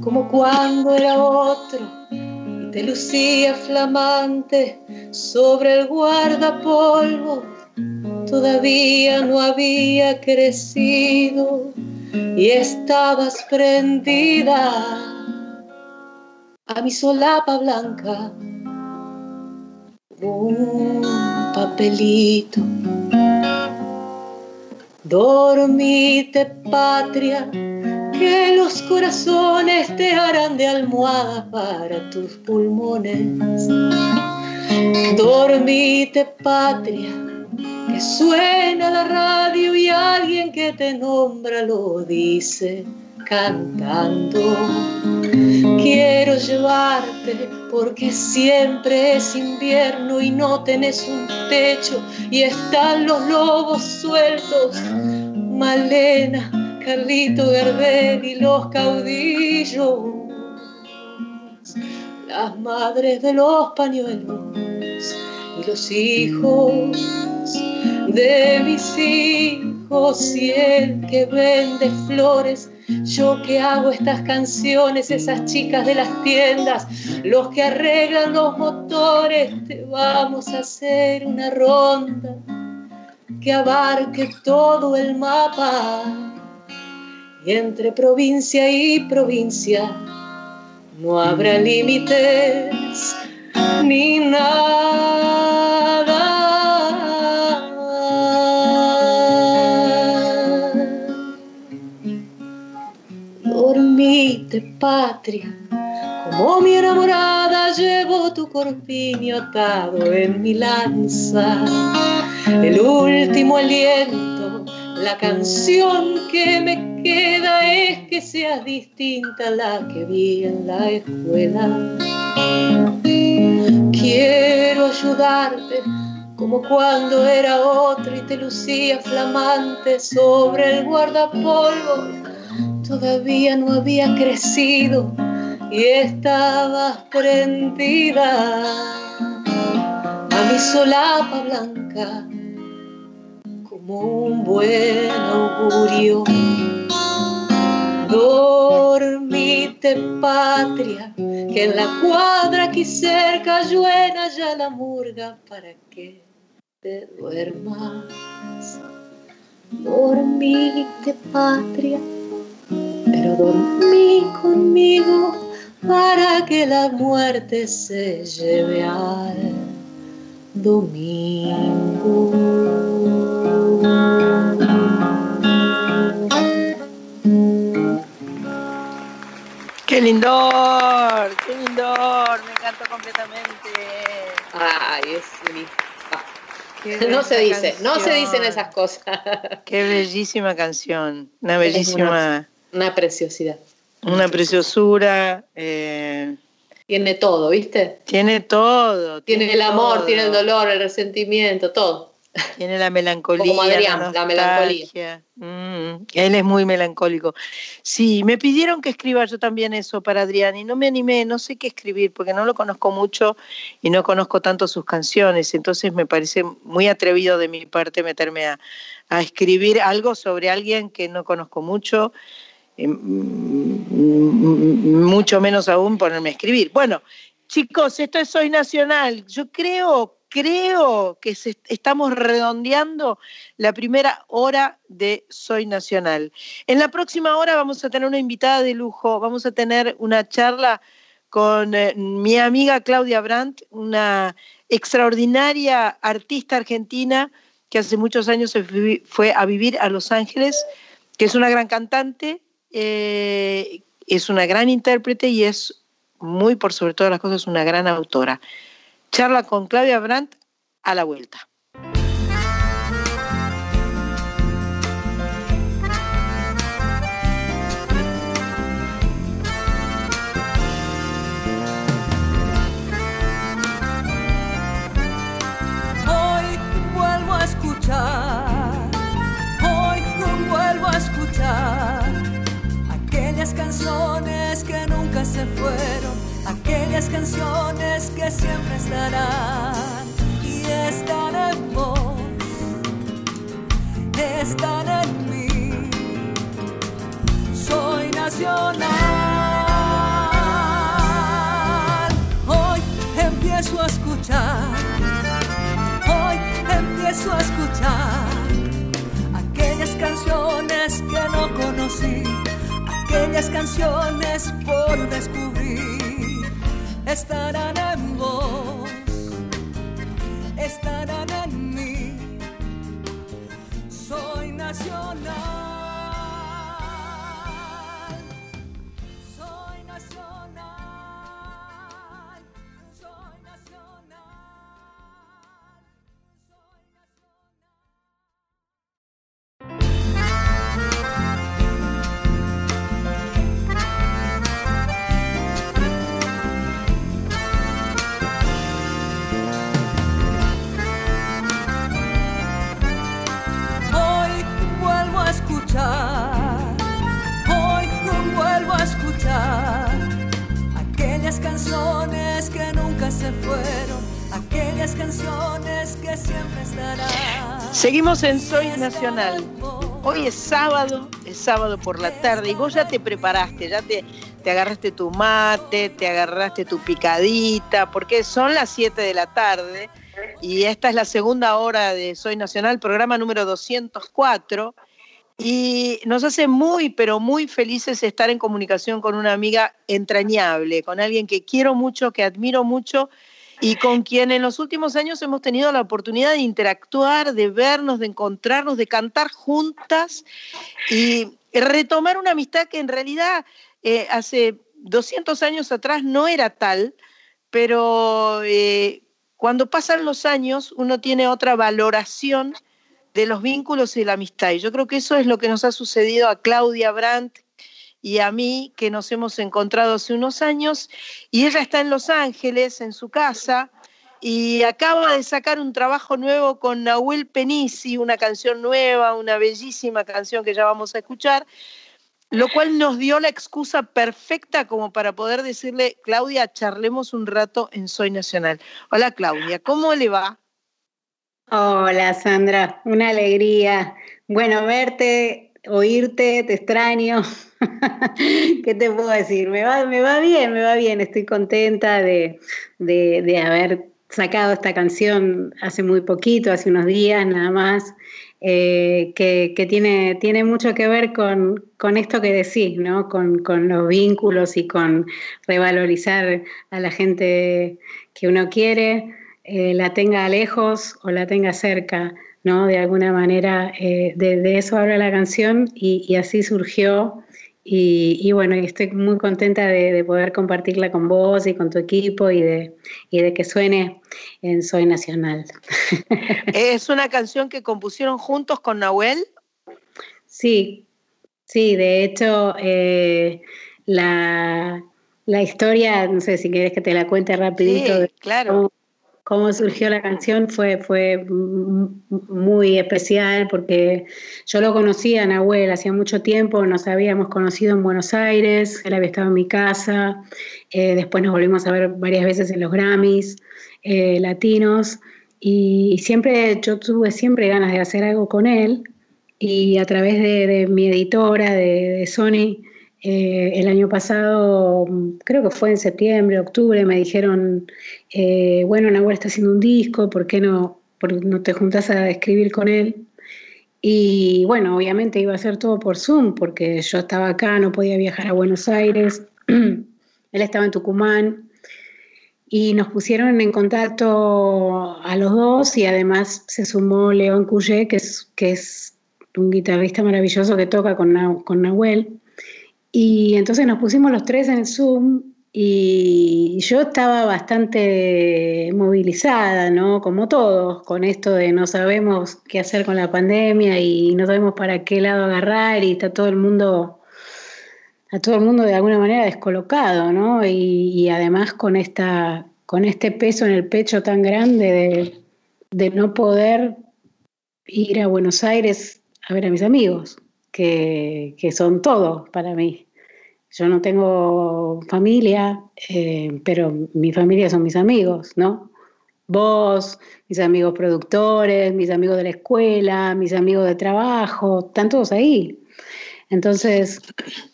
como cuando era otro y te lucía flamante sobre el guardapolvo. Todavía no había crecido y estabas prendida a mi solapa blanca un papelito. Dormite, patria, que los corazones te harán de almohada para tus pulmones. Dormite, patria, que suena la radio y alguien que te nombra lo dice cantando. Quiero llevarte porque siempre es invierno y no tenés un techo y están los lobos sueltos. Malena, Carlito Gardel y los caudillos. Las madres de los pañuelos y los hijos de mis hijos y el que vende flores yo que hago estas canciones, esas chicas de las tiendas, los que arreglan los motores, te vamos a hacer una ronda que abarque todo el mapa. Y entre provincia y provincia no habrá límites ni nada. Dormite, patria, como mi enamorada llevo tu corpiño atado en mi lanza. El último aliento, la canción que me queda es que seas distinta a la que vi en la escuela. Quiero ayudarte como cuando era otro y te lucía flamante sobre el guardapolvo. Todavía no había crecido y estabas prendida a mi solapa blanca como un buen augurio. Dormite, patria, que en la cuadra aquí cerca lluena ya la murga, ¿para qué te duermas. Dormite, patria, pero dormí conmigo para que la muerte se lleve al domingo. ¡Qué lindor! ¡Qué lindor! Me encantó completamente. Ay, es mi Qué *laughs* No se dice, no se dicen esas cosas. Qué bellísima canción. Una bellísima, Una preciosidad. una preciosura. eh, Tiene todo, ¿viste? tiene todo. Tiene el amor, todo. tiene el dolor, el resentimiento, todo. Tiene la melancolía. Como Adrián, la melancolía. Mm, él es muy melancólico. Sí, me pidieron que escriba yo también eso para Adrián y no me animé, no sé qué escribir porque no lo conozco mucho y no conozco tanto sus canciones, entonces me parece muy atrevido de mi parte meterme a, a escribir algo sobre alguien que no conozco mucho, mucho menos aún ponerme a escribir. Bueno, chicos, esto es Soy Nacional. Yo creo, creo que estamos redondeando la primera hora de Soy Nacional. En la próxima hora vamos a tener una invitada de lujo, vamos a tener una charla con eh, mi amiga Claudia Brandt, una extraordinaria artista argentina que hace muchos años se fue a vivir a Los Ángeles, que es una gran cantante, eh, es una gran intérprete y es muy por sobre todas las cosas una gran autora. Charla con Claudia Brandt a la vuelta. Fueron, aquellas canciones que siempre estarán y están en vos, están en mí. Soy nacional. Hoy empiezo a escuchar hoy empiezo a escuchar aquellas canciones que no conocí, aquellas canciones por descubrir, estarán en vos, estarán en mí, soy nacional. Seguimos en Soy Nacional. Hoy es sábado, es sábado por la tarde y vos ya te preparaste, ya te, te agarraste tu mate, te agarraste tu picadita, porque son las 7 de la tarde y esta es la segunda hora de Soy Nacional, programa número 204. Y nos hace muy, pero muy felices estar en comunicación con una amiga entrañable, con alguien que quiero mucho, que admiro mucho y con quien en los últimos años hemos tenido la oportunidad de interactuar, de vernos, de encontrarnos, de cantar juntas y retomar una amistad que en realidad eh, hace 200 años atrás no era tal, pero eh, cuando pasan los años uno tiene otra valoración de los vínculos y la amistad. Y yo creo que eso es lo que nos ha sucedido a Claudia Brandt y a mí, que nos hemos encontrado hace unos años, y ella está en Los Ángeles, en su casa, y acaba de sacar un trabajo nuevo con Nahuel Penisi, una canción nueva, una bellísima canción que ya vamos a escuchar, lo cual nos dio la excusa perfecta como para poder decirle, Claudia, charlemos un rato en Soy Nacional. Hola Claudia, ¿cómo le va? Hola Sandra, una alegría. Bueno, verte, oírte, te extraño. *laughs* ¿Qué te puedo decir? Me va, me va bien, me va bien. Estoy contenta de, de, de haber sacado esta canción hace muy poquito, hace unos días nada más, eh, que, tiene, tiene mucho que ver con, esto que decís, ¿no? Con, los vínculos y con revalorizar a la gente que uno quiere, eh, la tenga lejos o la tenga cerca, ¿no? De alguna manera, eh, de, eso habla la canción y, así surgió. Y, bueno, estoy muy contenta de, poder compartirla con vos y con tu equipo y de, y de que suene en Soy Nacional. *laughs* ¿Es una canción que compusieron juntos con Nahuel? Sí, sí, de hecho, eh, la, historia, no sé si quieres que te la cuente rapidito. Sí, claro cómo surgió la canción fue, fue muy especial porque yo lo conocía a Nahuel hacía mucho tiempo, nos habíamos conocido en Buenos Aires, él había estado en mi casa, eh, después nos volvimos a ver varias veces en los Grammys eh, latinos y, siempre, yo tuve siempre ganas de hacer algo con él y a través de, mi editora de Sony, eh, el año pasado, creo que fue en septiembre, octubre, me dijeron, eh, bueno, Nahuel está haciendo un disco, ¿por qué no, no te juntas a escribir con él? Y bueno, obviamente iba a ser todo por Zoom, porque yo estaba acá, no podía viajar a Buenos Aires, *clears throat* él estaba en Tucumán, y nos pusieron en contacto a los dos y además se sumó León Cuyé, que es, que es un guitarrista maravilloso que toca con, con Nahuel. Y entonces nos pusimos los tres en Zoom y yo estaba bastante movilizada, ¿no? Como todos, con esto de no sabemos qué hacer con la pandemia y no sabemos para qué lado agarrar y está todo el mundo, a todo el mundo de alguna manera descolocado, ¿no? Y, además con esta, con este peso en el pecho tan grande de no poder ir a Buenos Aires a ver a mis amigos que, son todos para mí. Yo no tengo familia, eh, pero mi familia son mis amigos, ¿no? Vos, mis amigos productores, mis amigos de la escuela, mis amigos de trabajo, están todos ahí. Entonces,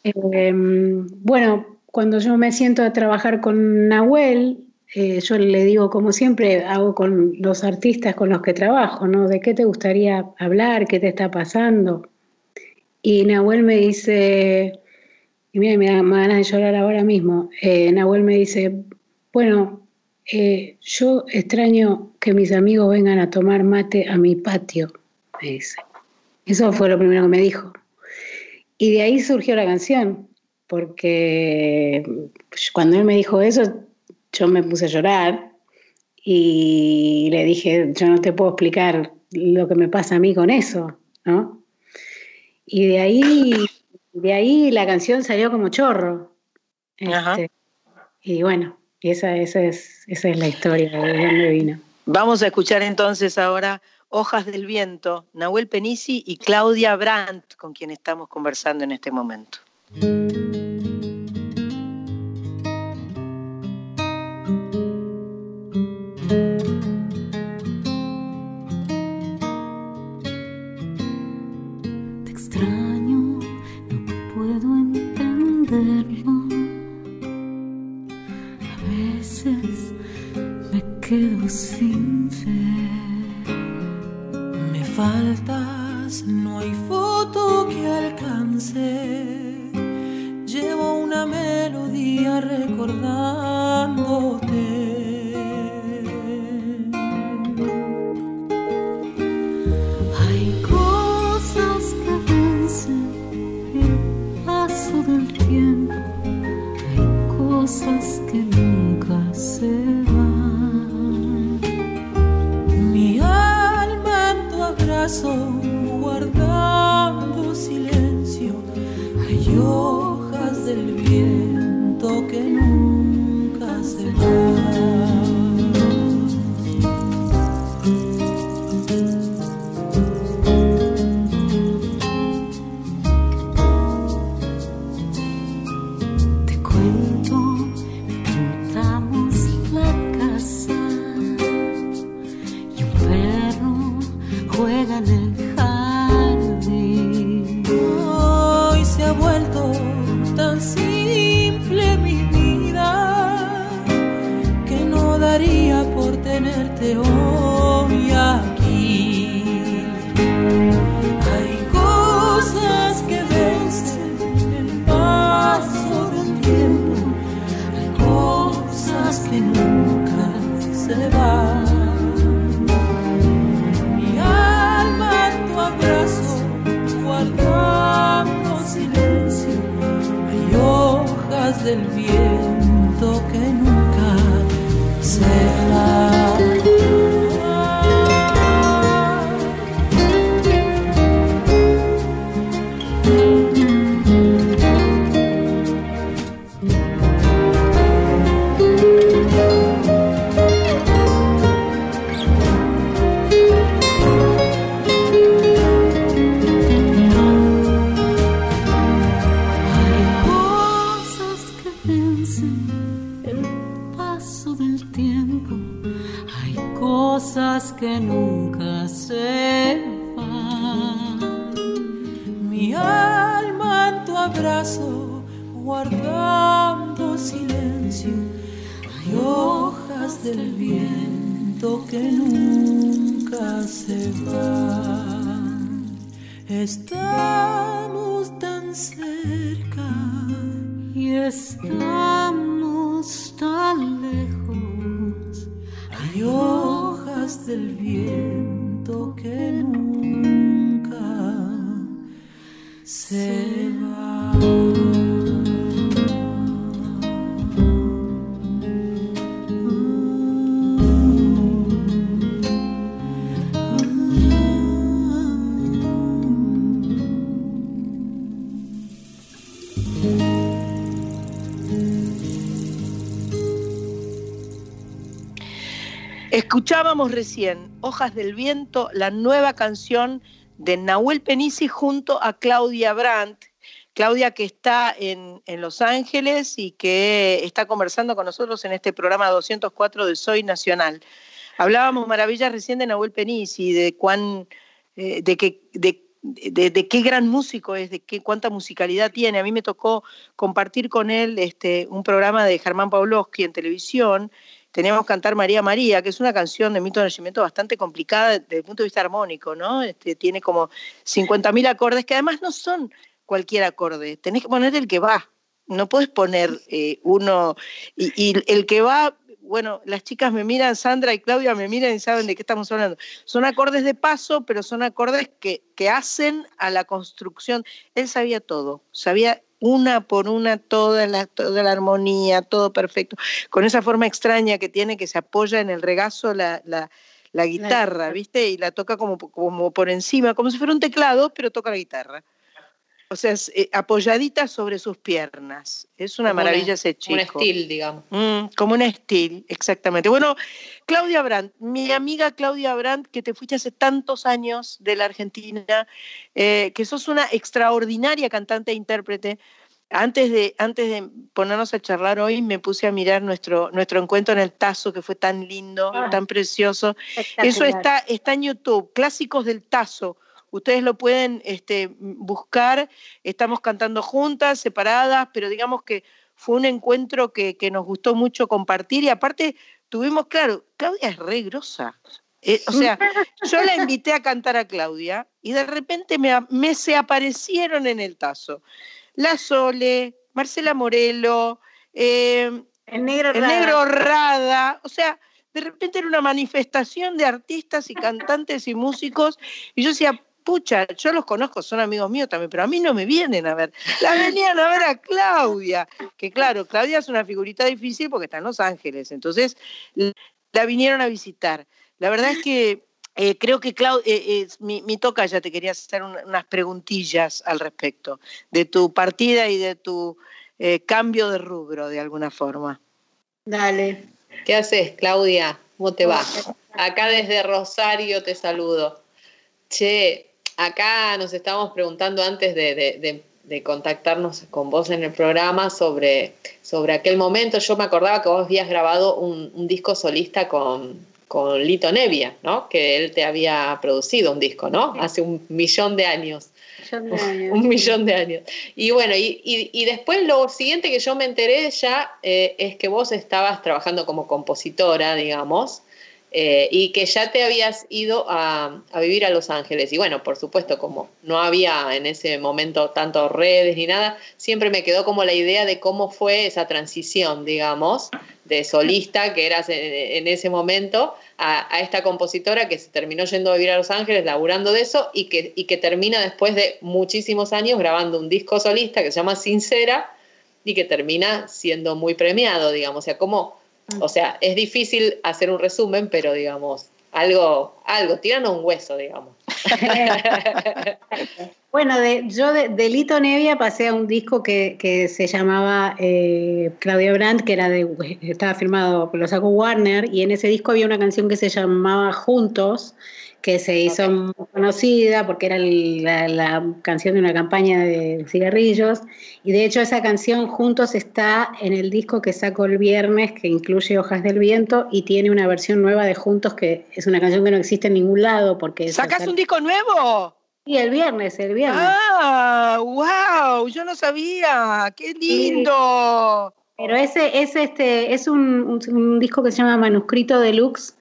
em, bueno, cuando yo me siento a trabajar con Nahuel, eh, yo le digo, como siempre hago con los artistas con los que trabajo, ¿no? ¿De qué te gustaría hablar? ¿Qué te está pasando? Y Nahuel me dice, y mira, me da ganas de llorar ahora mismo, eh, Nahuel me dice, bueno, eh, yo extraño que mis amigos vengan a tomar mate a mi patio, me dice. Eso fue lo primero que me dijo. Y de ahí surgió la canción, porque cuando él me dijo eso, yo me puse a llorar y le dije, yo no te puedo explicar lo que me pasa a mí con eso, ¿no? Y de ahí, de ahí la canción salió como chorro. Este, y bueno, y esa, esa, es, esa es la historia de dónde vino. Vamos a escuchar entonces ahora Hojas del Viento, Nahuel Penisi y Claudia Brandt, con quien estamos conversando en este momento. Sin fe. Me faltas, no hay foto que alcance. Llevo una melodía recordándote. Recién Hojas del Viento, la nueva canción de Nahuel Penisi junto a Claudia Brandt. Claudia que está en, en Los Ángeles y que está conversando con nosotros en este programa 204 de Soy Nacional. Hablábamos maravillas recién de Nahuel Penisi, de cuán, eh, de que, de, de qué gran músico es, de qué cuánta musicalidad tiene. A mí me tocó compartir con él este, un programa de Germán Pavlovsky en televisión. Teníamos que cantar María María, que es una canción de Mito de Nacimiento bastante complicada desde el punto de vista armónico, ¿no? Este, tiene como 50.000 acordes que además no son cualquier acorde, tenés que poner el que va, no puedes poner eh, uno, y, y el que va bueno, las chicas me miran, Sandra y Claudia me miran y saben de qué estamos hablando. Son acordes de paso, pero son acordes que, que hacen a la construcción. Él sabía todo, sabía una por una toda la, toda la armonía, todo perfecto, con esa forma extraña que tiene que se apoya en el regazo la, la, la guitarra, ¿viste? Y la toca como, como por encima, como si fuera un teclado, pero toca la guitarra. O sea, es, eh, apoyadita sobre sus piernas. Es una Como maravilla un- ese chico. Un estilo, digamos. Mm, como un estilo, exactamente. Bueno, Claudia Brandt, mi amiga Claudia Brandt, que te fuiste hace tantos años de la Argentina, eh, que sos una extraordinaria cantante e intérprete. Antes de, antes de ponernos a charlar hoy, me puse a mirar nuestro, nuestro encuentro en el Tazo, que fue tan lindo, Ah, tan precioso. Eso está, está en YouTube, Clásicos del Tazo. Ustedes lo pueden este, buscar. Estamos cantando juntas, separadas, pero digamos que fue un encuentro que, que nos gustó mucho compartir y aparte tuvimos, claro, Claudia es re grosa. Eh, o sea, *laughs* yo la invité a cantar a Claudia y de repente me, se aparecieron en el tazo. La Sole, Marcela Morelo, eh, El negro el Rada. negro Rada, o sea, de repente era una manifestación de artistas y cantantes y músicos, y yo decía, pucha, yo los conozco, son amigos míos también, pero a mí no me vienen a ver. La venían a ver a Claudia, que claro, Claudia es una figurita difícil porque está en Los Ángeles, entonces la vinieron a visitar. La verdad es que eh, creo que Clau, eh, eh, mi, mi toca ya te quería hacer un- unas preguntillas al respecto de tu partida y de tu eh, cambio de rubro de alguna forma. Dale. ¿Qué haces, Claudia? ¿Cómo te va? Acá desde Rosario te saludo. Che, acá nos estábamos preguntando antes de, de- de- de contactarnos con vos en el programa sobre, sobre aquel momento. Yo me acordaba que vos habías grabado un, un disco solista con, con Lito Nevia, ¿no? Que él te había producido un disco, ¿no? Hace un millón de años. Millón de *laughs* años. Un millón de años. Y bueno, y, y- y después lo siguiente que yo me enteré ya eh, es que vos estabas trabajando como compositora, digamos, eh, y que ya te habías ido a, vivir a Los Ángeles. Y bueno, por supuesto, como no había en ese momento tanto redes ni nada, siempre me quedó como la idea de cómo fue esa transición, digamos, de solista que eras en, ese momento a, esta compositora que se terminó yendo a vivir a Los Ángeles, laburando de eso y que, y que termina después de muchísimos años grabando un disco solista que se llama Sincera y que termina siendo muy premiado, digamos. O sea, como o sea, es difícil hacer un resumen, pero digamos, algo, algo, tiran un hueso, digamos. *laughs* bueno, de, yo de, Lito Nevia pasé a un disco que, se llamaba eh, Claudia Brandt, que era de, estaba firmado, lo sacó Warner, y en ese disco había una canción que se llamaba Juntos, que se hizo muy conocida porque era la, canción de una campaña de cigarrillos. Y de hecho esa canción Juntos está en el disco que saco el viernes, que incluye Hojas del Viento, y tiene una versión nueva de Juntos, que es una canción que no existe en ningún lado. porque ¿Sacas un disco nuevo? Sí, el viernes, el viernes. ¡Ah! ¡Wow! Yo no sabía. ¡Qué lindo! Pero ese, es este, es un, un disco que se llama Manuscrito Deluxe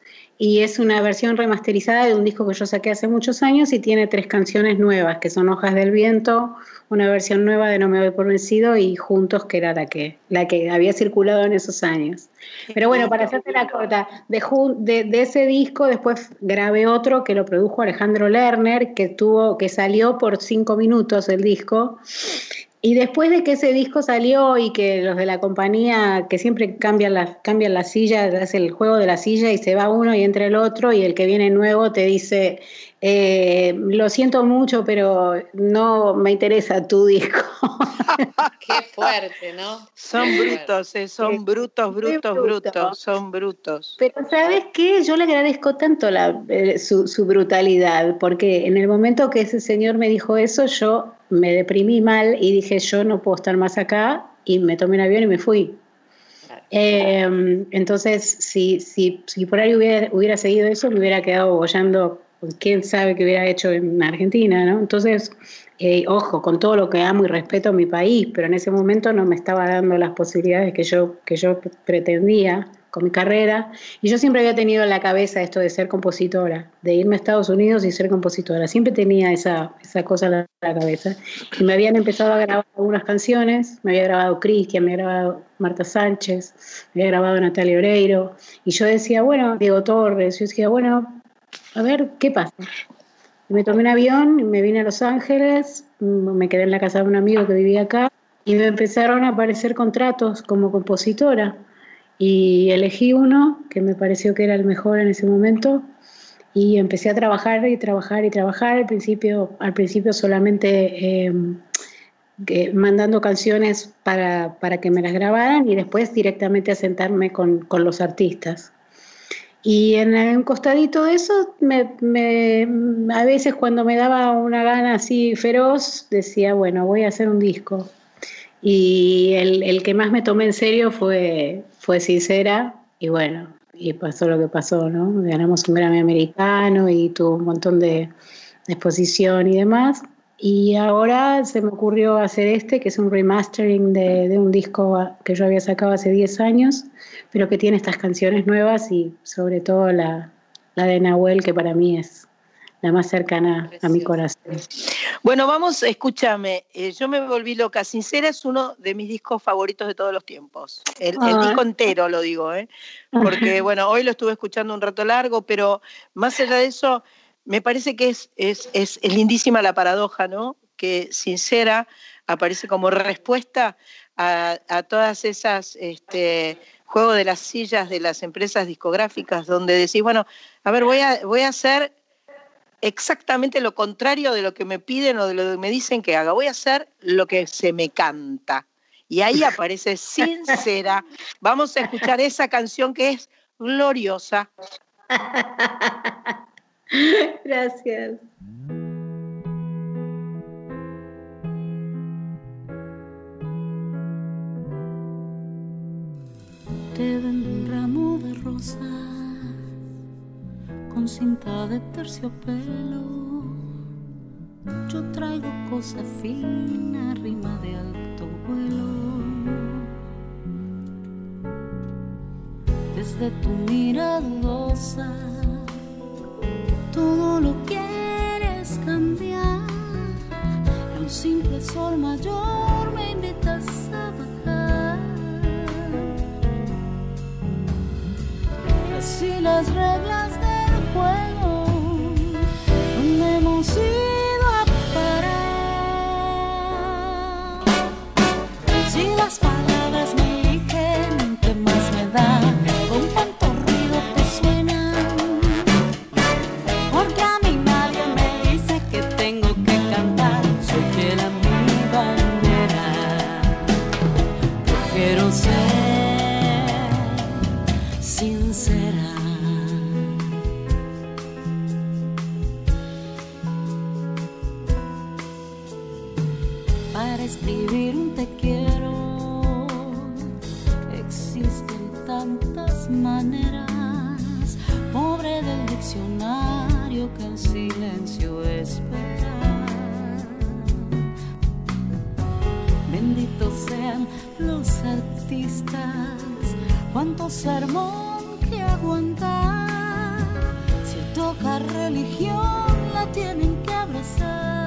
y es una versión remasterizada de un disco que yo saqué hace muchos años y tiene tres canciones nuevas, que son Hojas del Viento, una versión nueva de No me voy por vencido y Juntos, que era la que, la que había circulado en esos años. Pero bueno, para hacerte la corta, de, de, ese disco después grabé otro que lo produjo Alejandro Lerner, que, tuvo, que salió por cinco minutos el disco, y después de que ese disco salió y que los de la compañía, que siempre cambian la, cambian la silla, hace el juego de la silla y se va uno y entra el otro y el que viene nuevo te dice, eh, lo siento mucho, pero no me interesa tu disco. *laughs* Qué *laughs* fuerte, ¿no? Son brutos, eh, son brutos, brutos, brutos, son brutos. Pero ¿sabes qué? Yo le agradezco tanto la, eh, su, su brutalidad, porque en el momento que ese señor me dijo eso, yo me deprimí mal y dije, yo no puedo estar más acá y me tomé un avión y me fui. Em, entonces, si, si, si, por ahí hubiera, hubiera seguido eso, me hubiera quedado bollando, quién sabe qué hubiera hecho en Argentina, ¿no? Entonces, eh, ojo, con todo lo que amo y respeto a mi país, pero en ese momento no me estaba dando las posibilidades que yo, que yo pretendía con mi carrera. Y yo siempre había tenido en la cabeza esto de ser compositora, de irme a Estados Unidos y ser compositora. Siempre tenía esa, esa cosa en la, cabeza. Y me habían empezado a grabar algunas canciones, me había grabado Cristian, me había grabado Marta Sánchez, me había grabado Natalia Oreiro. Y yo decía, bueno, Diego Torres, yo decía, bueno, a ver, ¿qué pasa? Y me tomé un avión, me vine a Los Ángeles, me quedé en la casa de un amigo que vivía acá y me empezaron a aparecer contratos como compositora y elegí uno que me pareció que era el mejor en ese momento y empecé a trabajar y trabajar y trabajar. Al principio, al principio solamente em, mandando canciones para, para, que me las grabaran y después directamente a sentarme con, con los artistas. Y en un costadito de eso, me, a veces cuando me daba una gana así feroz, decía, bueno, voy a hacer un disco. Y el, el, que más me tomé en serio fue, fue Sincera y bueno, y pasó lo que pasó, ¿no? Ganamos un Grammy americano y tuvo un montón de, exposición y demás. Y ahora se me ocurrió hacer este, que es un remastering de, de, un disco que yo había sacado hace 10 años, pero que tiene estas canciones nuevas y sobre todo la, la de Nahuel, que para mí es la más cercana a mi corazón. Bueno, vamos, escúchame, eh, yo me volví loca. Sincera es uno de mis discos favoritos de todos los tiempos. El, disco entero lo digo, ¿eh? porque bueno, hoy lo estuve escuchando un rato largo, pero más allá de eso, me parece que es, es, es, lindísima la paradoja, ¿no? Que Sincera aparece como respuesta a, a todas esas este, juegos de las sillas de las empresas discográficas, donde decís, bueno, a ver, voy a, voy a hacer exactamente lo contrario de lo que me piden o de lo que me dicen que haga. Voy a hacer lo que se me canta. Y ahí *laughs* aparece sincera. Vamos a escuchar esa canción que es gloriosa. *laughs* Gracias. Te vendo un ramo de rosas con cinta de terciopelo. Yo traigo cosa fina, rima de alto vuelo. De de tu miradosa. Todo lo quieres cambiar. Un simple sol mayor me invitas a bajar. Así las reglas del artistas, cuánto sermón que aguantar. Si toca religión, la tienen que abrazar.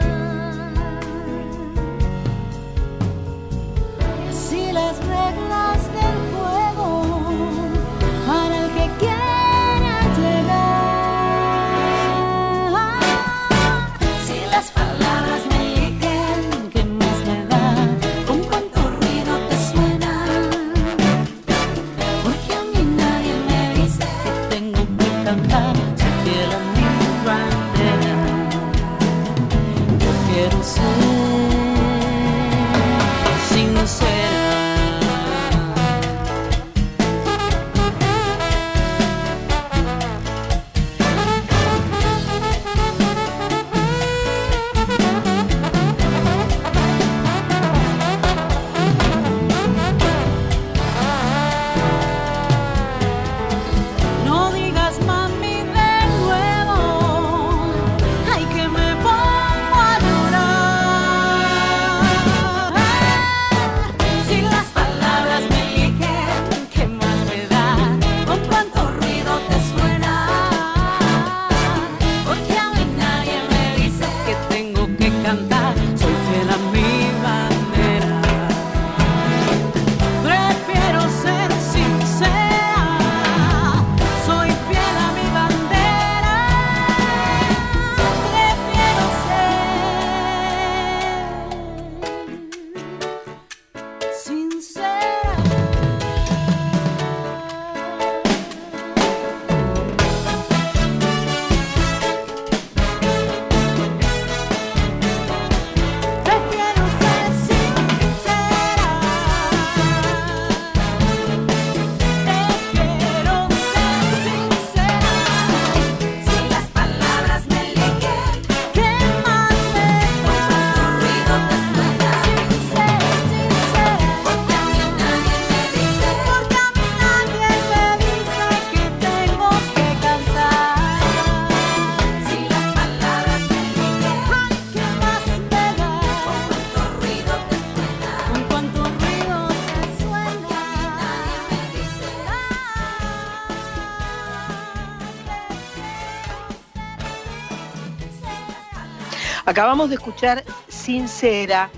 Acabamos de escuchar Sincera,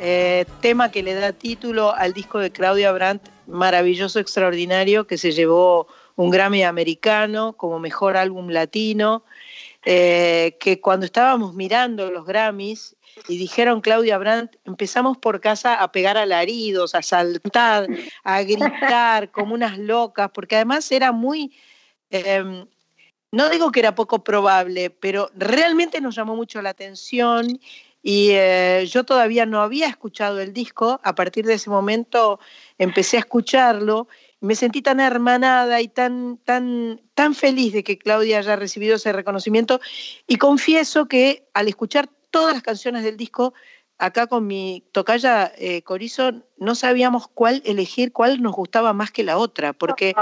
eh, tema que le da título al disco de Claudia Brandt, maravilloso, extraordinario, que se llevó un Grammy americano como mejor álbum latino, eh, que cuando estábamos mirando los Grammys y dijeron Claudia Brandt, empezamos por casa a pegar alaridos, a saltar, a gritar como unas locas, porque además era muy... em, no digo que era poco probable, pero realmente nos llamó mucho la atención y eh, yo todavía no había escuchado el disco. A partir de ese momento empecé a escucharlo y me sentí tan hermanada y tan, tan, tan feliz de que Claudia haya recibido ese reconocimiento. Y confieso que al escuchar todas las canciones del disco, acá con mi tocaya eh, Corizo, no sabíamos cuál elegir, cuál nos gustaba más que la otra, porque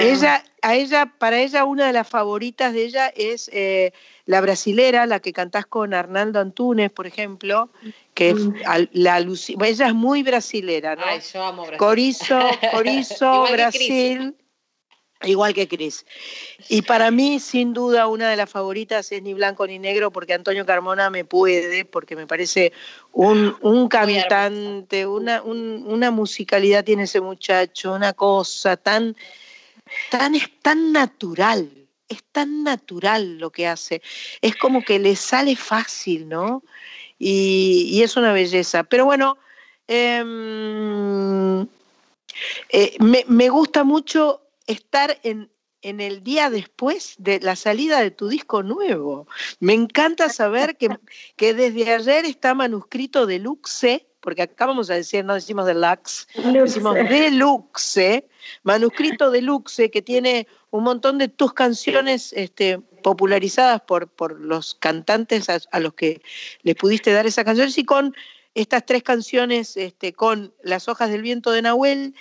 ella, a ella, para ella una de las favoritas de ella es eh, la brasilera, la que cantás con Arnaldo Antunes, por ejemplo, que es al- la ella es muy brasilera, ¿no? Ay, yo amo Brasil. Corizo, Corizo, *laughs* Brasil. Igual que Cris. Y para mí, sin duda, una de las favoritas es Ni Blanco ni Negro, porque Antonio Carmona me puede, porque me parece un, un cantante, una, un- una musicalidad tiene ese muchacho, una cosa tan, tan, es tan natural, es tan natural lo que hace. Es como que le sale fácil, ¿no? Y, y es una belleza. Pero bueno, em, eh, me, me gusta mucho estar en, en el día después de la salida de tu disco nuevo. Me encanta saber que, *laughs* que desde ayer está manuscrito deluxe, porque acá vamos a decir, no decimos deluxe, decimos deluxe, manuscrito deluxe, que tiene un montón de tus canciones este, popularizadas por, por los cantantes a, a los que les pudiste dar esas canciones y con estas tres canciones, este, con Las hojas del viento de Nahuel,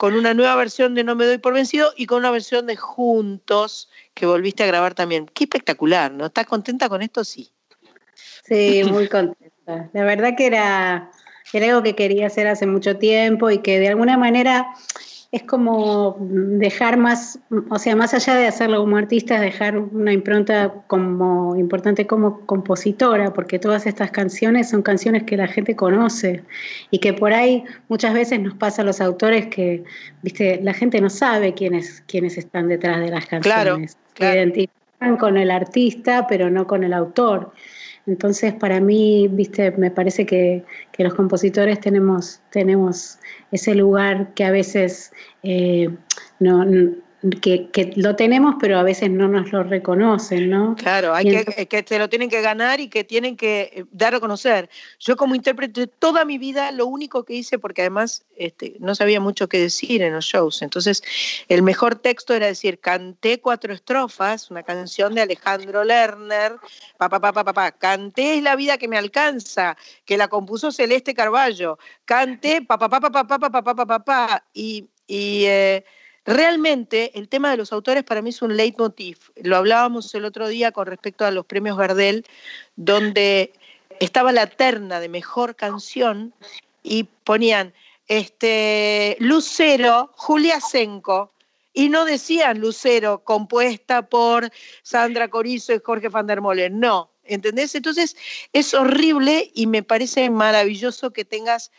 con una nueva versión de No me doy por vencido y con una versión de Juntos que volviste a grabar también. Qué espectacular, ¿no? ¿Estás contenta con esto? Sí. Sí, muy contenta. La verdad que era, era algo que quería hacer hace mucho tiempo y que de alguna manera es como dejar más, o sea, más allá de hacerlo como artista, es dejar una impronta como importante como compositora, porque todas estas canciones son canciones que la gente conoce y que por ahí muchas veces nos pasa a los autores que, viste, la gente no sabe quiénes, quiénes están detrás de las Claro, canciones. Se identifican con el artista, pero no con el autor. Entonces, para mí, viste, me parece que, que los compositores tenemos, tenemos ese lugar que a veces eh, no, no- que, que, lo tenemos, pero a veces no nos lo reconocen, ¿no? Claro, hay que, que se lo tienen que ganar y que tienen que dar a conocer. Yo como intérprete toda mi vida lo único que hice, porque además este, no sabía mucho qué decir en los shows, entonces el mejor texto era decir, canté cuatro estrofas, una canción de Alejandro Lerner, canté Celeste Realmente el tema de los autores para mí es un leitmotiv. Lo hablábamos el otro día con respecto a los premios Gardel, donde estaba la terna de mejor canción y ponían este, Lucero, Julia Senco, y no decían Lucero compuesta por Sandra Corizo y Jorge van der Molen, no, ¿entendés? Entonces es horrible y me parece maravilloso que tengas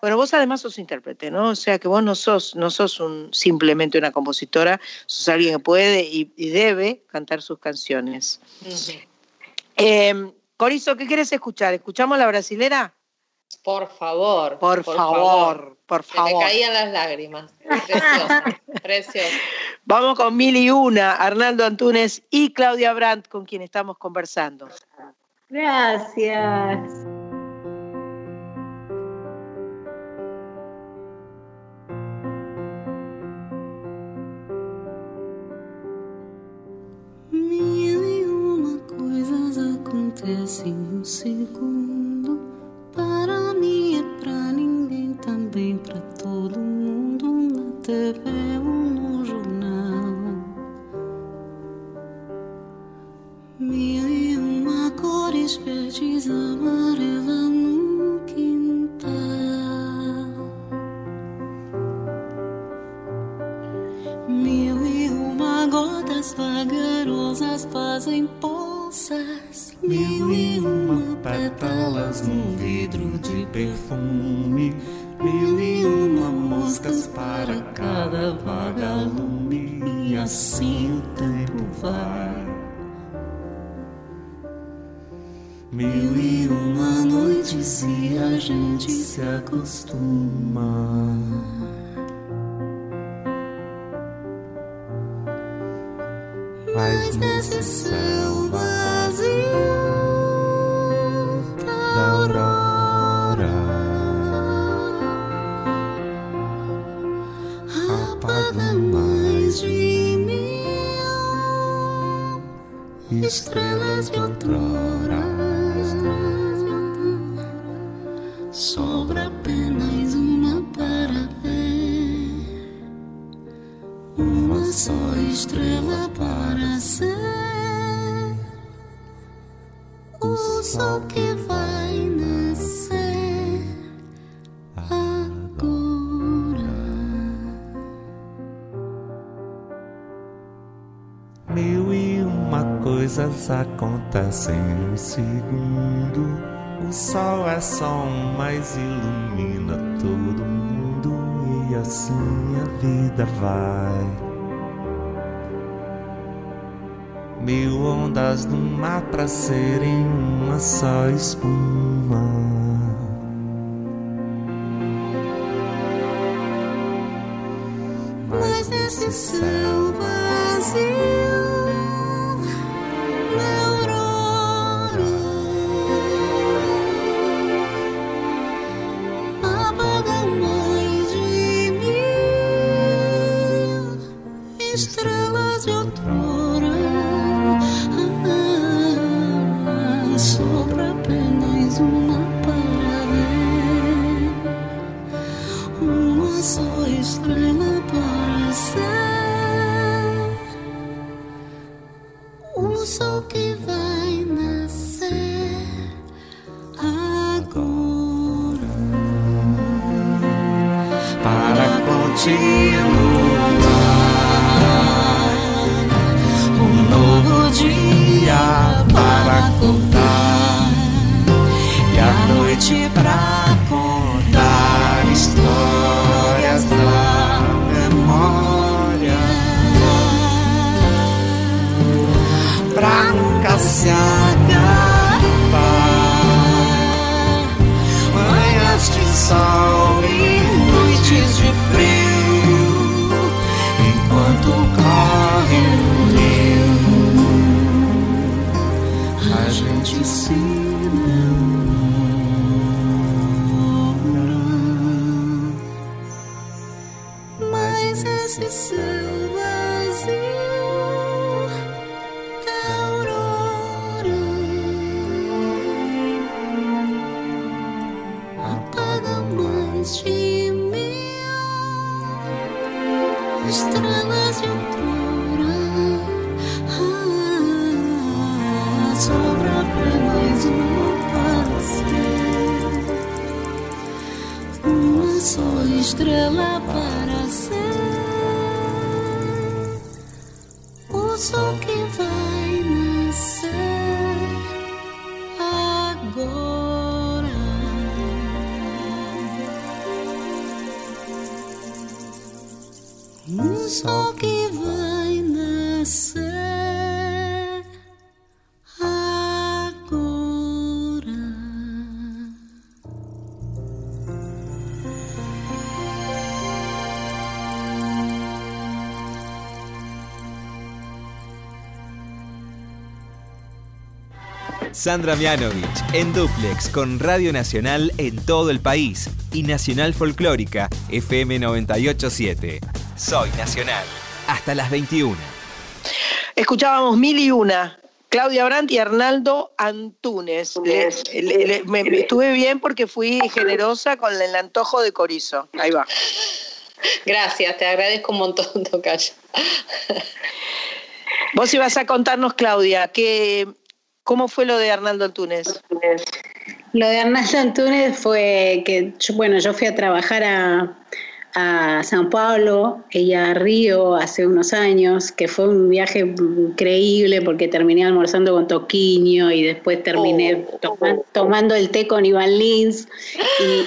bueno, vos además sos intérprete, ¿no? O sea que vos no sos, no sos un, simplemente una compositora, sos alguien que puede y, y debe cantar sus canciones. Eh, Corizo, ¿qué quieres escuchar? ¿Escuchamos la brasilera? Por favor. Por, favor, por Se me favor. caían las lágrimas. Precioso, *laughs* precioso. Vamos con mil y una, Arnaldo Antunes y Claudia Brandt, con quien estamos conversando. Gracias. Segundo. Para mim é pra ninguém, também pra todo mundo. Na TV ou no jornal. Mil e uma cores verdes, amarela no quintal. Mil e uma gotas vagarosas fazem poças. Mil e uma pétalas num vidro de perfume. Mil e uma moscas para cada vagalume. E assim o tempo vai. Mil e uma noites e a gente se acostuma. Mas nesse céu estrelas de outrora. Coisas acontecem num segundo. O sol é só um, mas ilumina todo mundo. E assim a vida vai. Mil ondas no mar pra serem uma só espuma. Mas nesse Sandra Mianovich en Duplex con Radio Nacional en todo el país y Nacional Folclórica FM 987. Soy Nacional. Hasta las 21. Escuchábamos mil y una. Claudia Brandt y Arnaldo Antunes. Le- le- le- me, me estuve bien porque fui generosa con el antojo de corizo. Ahí va. Gracias, te agradezco un montón, Tocayo. Vos ibas a contarnos, Claudia, que, ¿cómo fue lo de Arnaldo Antunes? Lo de Arnaldo Antunes fue que, yo- bueno, yo fui a trabajar a, a San Pablo y a Río hace unos años, que fue un viaje increíble porque terminé almorzando con Toquiño y después terminé toma- tomando el té con Iván Lins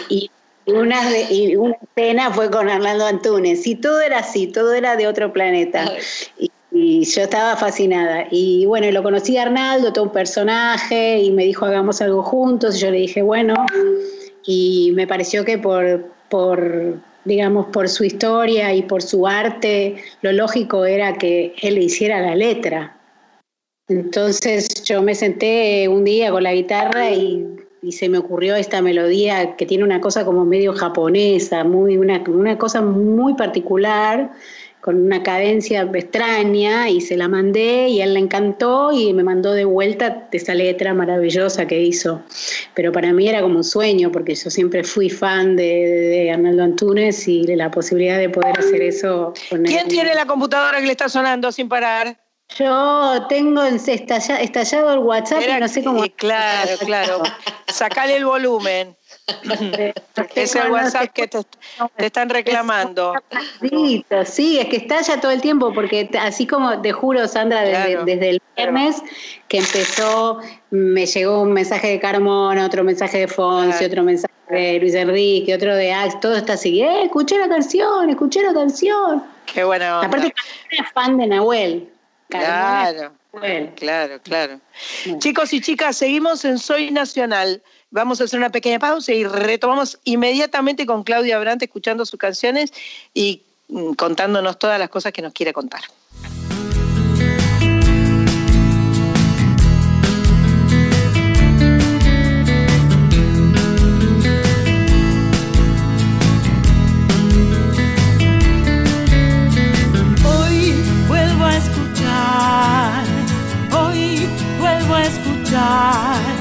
y, y una, y una cena fue con Arnaldo Antunes y todo era así, todo era de otro planeta. Y, y yo estaba fascinada. Y bueno, lo conocí a Arnaldo, todo un personaje, y me dijo hagamos algo juntos. Y yo le dije, bueno, y me pareció que por, por, digamos, por su historia y por su arte, lo lógico era que él hiciera la letra. Entonces yo me senté un día con la guitarra y, y se me ocurrió esta melodía que tiene una cosa como medio japonesa, muy, una, una cosa muy particular, con una cadencia extraña, y se la mandé y él le encantó y me mandó de vuelta esa letra maravillosa que hizo. Pero para mí era como un sueño, porque yo siempre fui fan de, de Arnaldo Antunes y de la posibilidad de poder hacer eso con él. ¿Quién tiene la computadora que le está sonando sin parar? Yo tengo estalla- estallado el WhatsApp y no sé cómo. Claro, claro. Sacale el volumen. Es *laughs* el WhatsApp que te, te están reclamando. Sí, es que estalla todo el tiempo, porque así como te juro, Sandra, desde, Claro, desde el viernes que empezó, me llegó un mensaje de Carmona, otro mensaje de Fonsi, Claro. otro mensaje de Luis Enrique, otro de Ax, todo está así, eh, escuché la canción, escuché la canción. Qué buena onda. Aparte, Carmona es fan de Nahuel. Carmona Claro, Nahuel. claro, claro. Chicos y chicas, seguimos en Soy Nacional. Vamos a hacer una pequeña pausa y retomamos inmediatamente con Claudia Brandt escuchando sus canciones y mm, contándonos todas las cosas que nos quiere contar. Hoy vuelvo a escuchar, hoy vuelvo a escuchar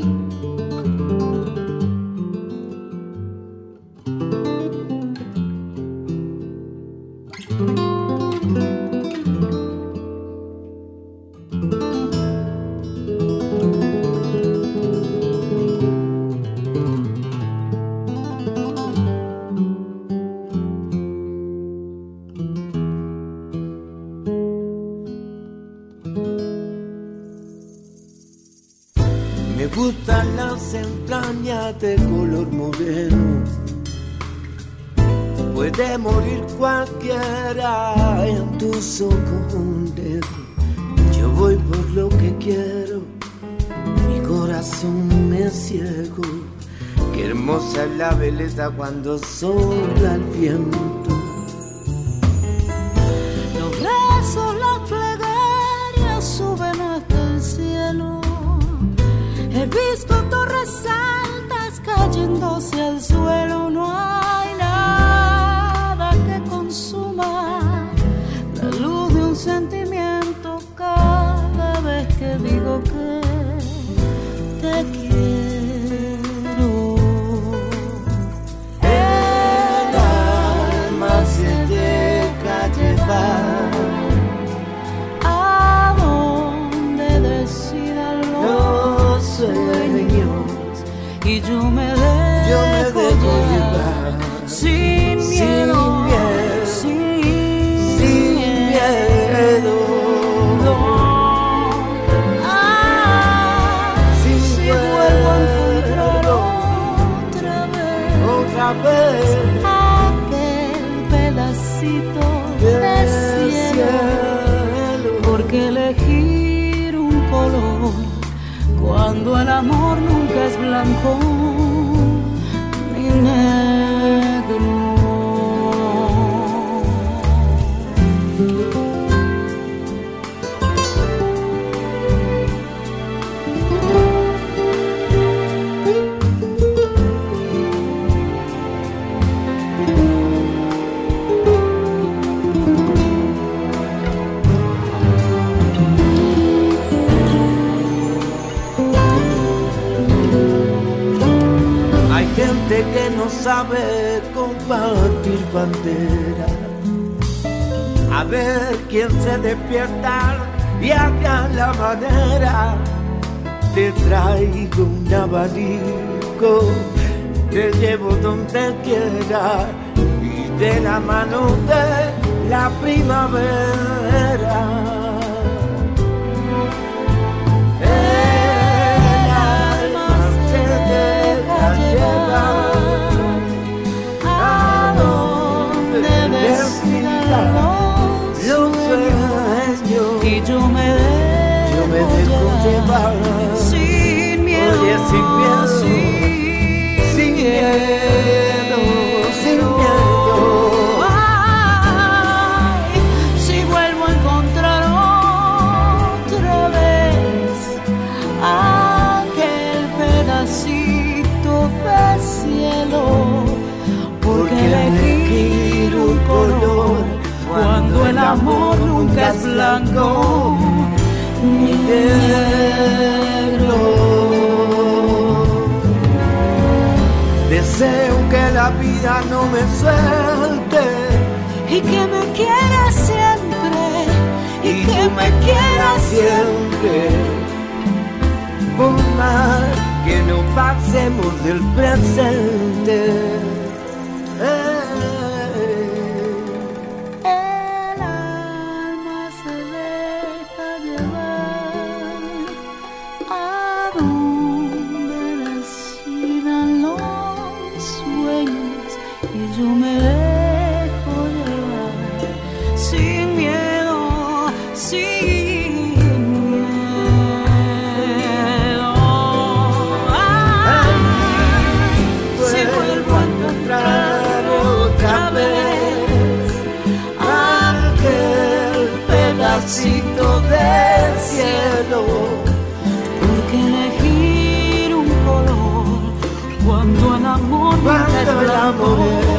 De color moreno. Puede morir cualquiera en tus ojos. Yo voy por lo que quiero. Mi corazón me ciego. Qué hermosa es la belleza cuando sopla el viento. Cayéndose al nunca es sabe compartir bandera. A ver quién se despierta y haga la manera. Te traigo un abanico, te llevo donde quiera y de la mano de la primavera. sin miedo, oye, sin miedo, sin, sin miedo, sin miedo. Si vuelvo a encontrar otra vez aquel pedacito de cielo, porque elegir un color cuando el amor nunca es blanco negro. Deseo que la vida no me suelte y que me quiera siempre y que me quiera siempre. Por más que no pasemos del presente. Me dejo llevar sin miedo, sin miedo. Ay, si vuelvo a encontrar otra vez aquel pedacito del cielo. Porque elegir un color cuando el amor Cuando el amor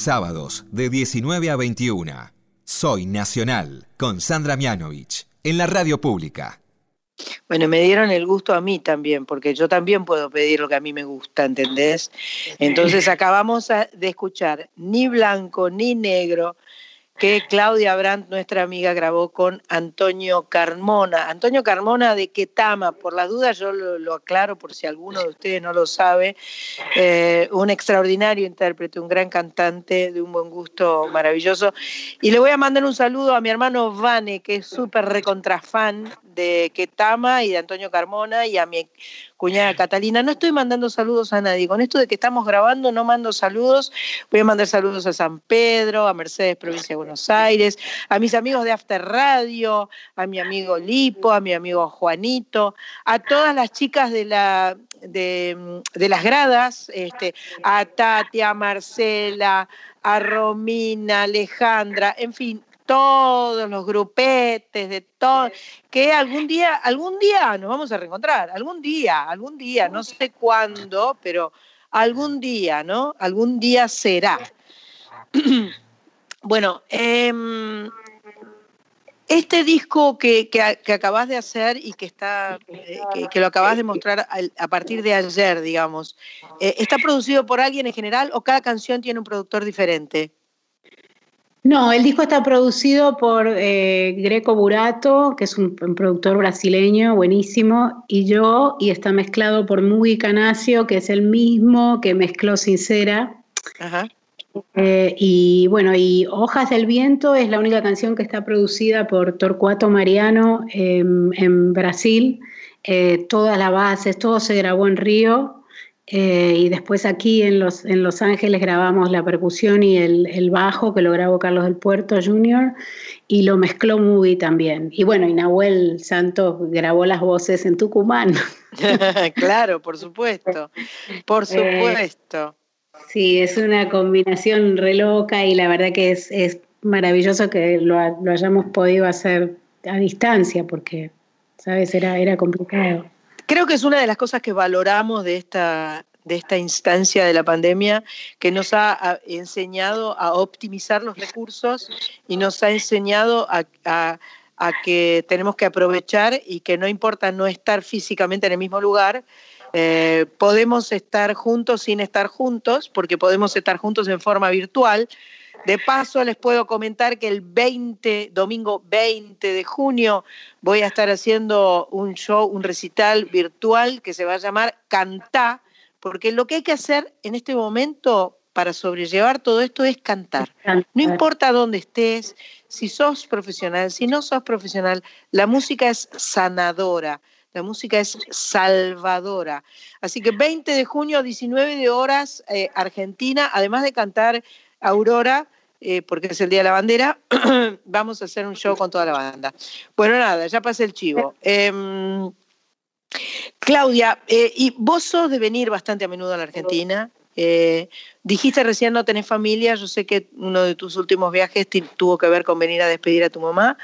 Sábados de 19 a 21. Soy Nacional con Sandra Mianovich en la radio pública. Bueno, me dieron el gusto a mí también, porque yo también puedo pedir lo que a mí me gusta, ¿entendés? Entonces acabamos a- de escuchar Ni Blanco ni Negro, que Claudia Brandt, nuestra amiga, grabó con Antonio Carmona. Antonio Carmona de Ketama, por las dudas yo lo, lo aclaro por si alguno de ustedes no lo sabe, eh, un extraordinario intérprete, un gran cantante de un buen gusto maravilloso. Y le voy a mandar un saludo a mi hermano Vane, que es súper recontrafan de Ketama y de Antonio Carmona, y a mi cuñada Catalina. No estoy mandando saludos a nadie. Con esto de que estamos grabando, no mando saludos. Voy a mandar saludos a San Pedro, a Mercedes, provincia de Buenos Aires, a mis amigos de After Radio, a mi amigo Lipo, a mi amigo Juanito, a todas las chicas de la de, de las gradas, este, a Tati, a Marcela, a Romina, Alejandra, en fin, todos los grupetes de todo, que algún día, algún día nos vamos a reencontrar, algún día, algún día, no sé cuándo, pero algún día, ¿no? Algún día será. *clears throat* bueno, em, este disco que, que, que acabas de hacer y que está eh, que, que lo acabas de mostrar al- a partir de ayer, digamos, eh, ¿está producido por alguien en general o cada canción tiene un productor diferente? No, el disco está producido por eh, Greco Burato, que es un, un productor brasileño buenísimo, y yo, y está mezclado por Mugi Canacio, que es el mismo que mezcló Sincera. Ajá. Eh, y bueno, y Hojas del Viento es la única canción que está producida por Torcuato Mariano em, en Brasil. Eh, todas las bases, todo se grabó en Río. Eh, y después aquí en Los, en Los Ángeles grabamos la percusión y el, el bajo, que lo grabó Carlos del Puerto Jr., y lo mezcló Mugi también. Y bueno, y Nahuel Santos grabó las voces en Tucumán. *laughs* claro, por supuesto, por *laughs* supuesto. Sí, es una combinación re loca y la verdad que es, es maravilloso que lo, lo hayamos podido hacer a distancia porque, ¿sabes? Era, era complicado. Creo que es una de las cosas que valoramos de esta, de esta instancia de la pandemia, que nos ha, enseñado a optimizar los recursos y nos ha enseñado a, a- a que tenemos que aprovechar y que no importa no estar físicamente en el mismo lugar, eh, podemos estar juntos sin estar juntos, porque podemos estar juntos en forma virtual. De paso, les puedo comentar que el 20, domingo 20 de junio, voy a estar haciendo un show, un recital virtual que se va a llamar Cantá, porque lo que hay que hacer en este momento para sobrellevar todo esto es cantar. No importa dónde estés, si sos profesional, si no sos profesional, la música es sanadora, la música es salvadora. Así que 20 de junio, 19 de horas, eh, Argentina, además de cantar Aurora, eh, porque es el Día de la Bandera, *clears throat* vamos a hacer un show con toda la banda. Bueno, nada, ya pasé el chivo. Em, Claudia, eh, y vos sos de venir bastante a menudo a la Argentina. Eh, dijiste recién no tenés familia, yo sé que uno de tus últimos viajes tuvo que ver con venir a despedir a tu mamá,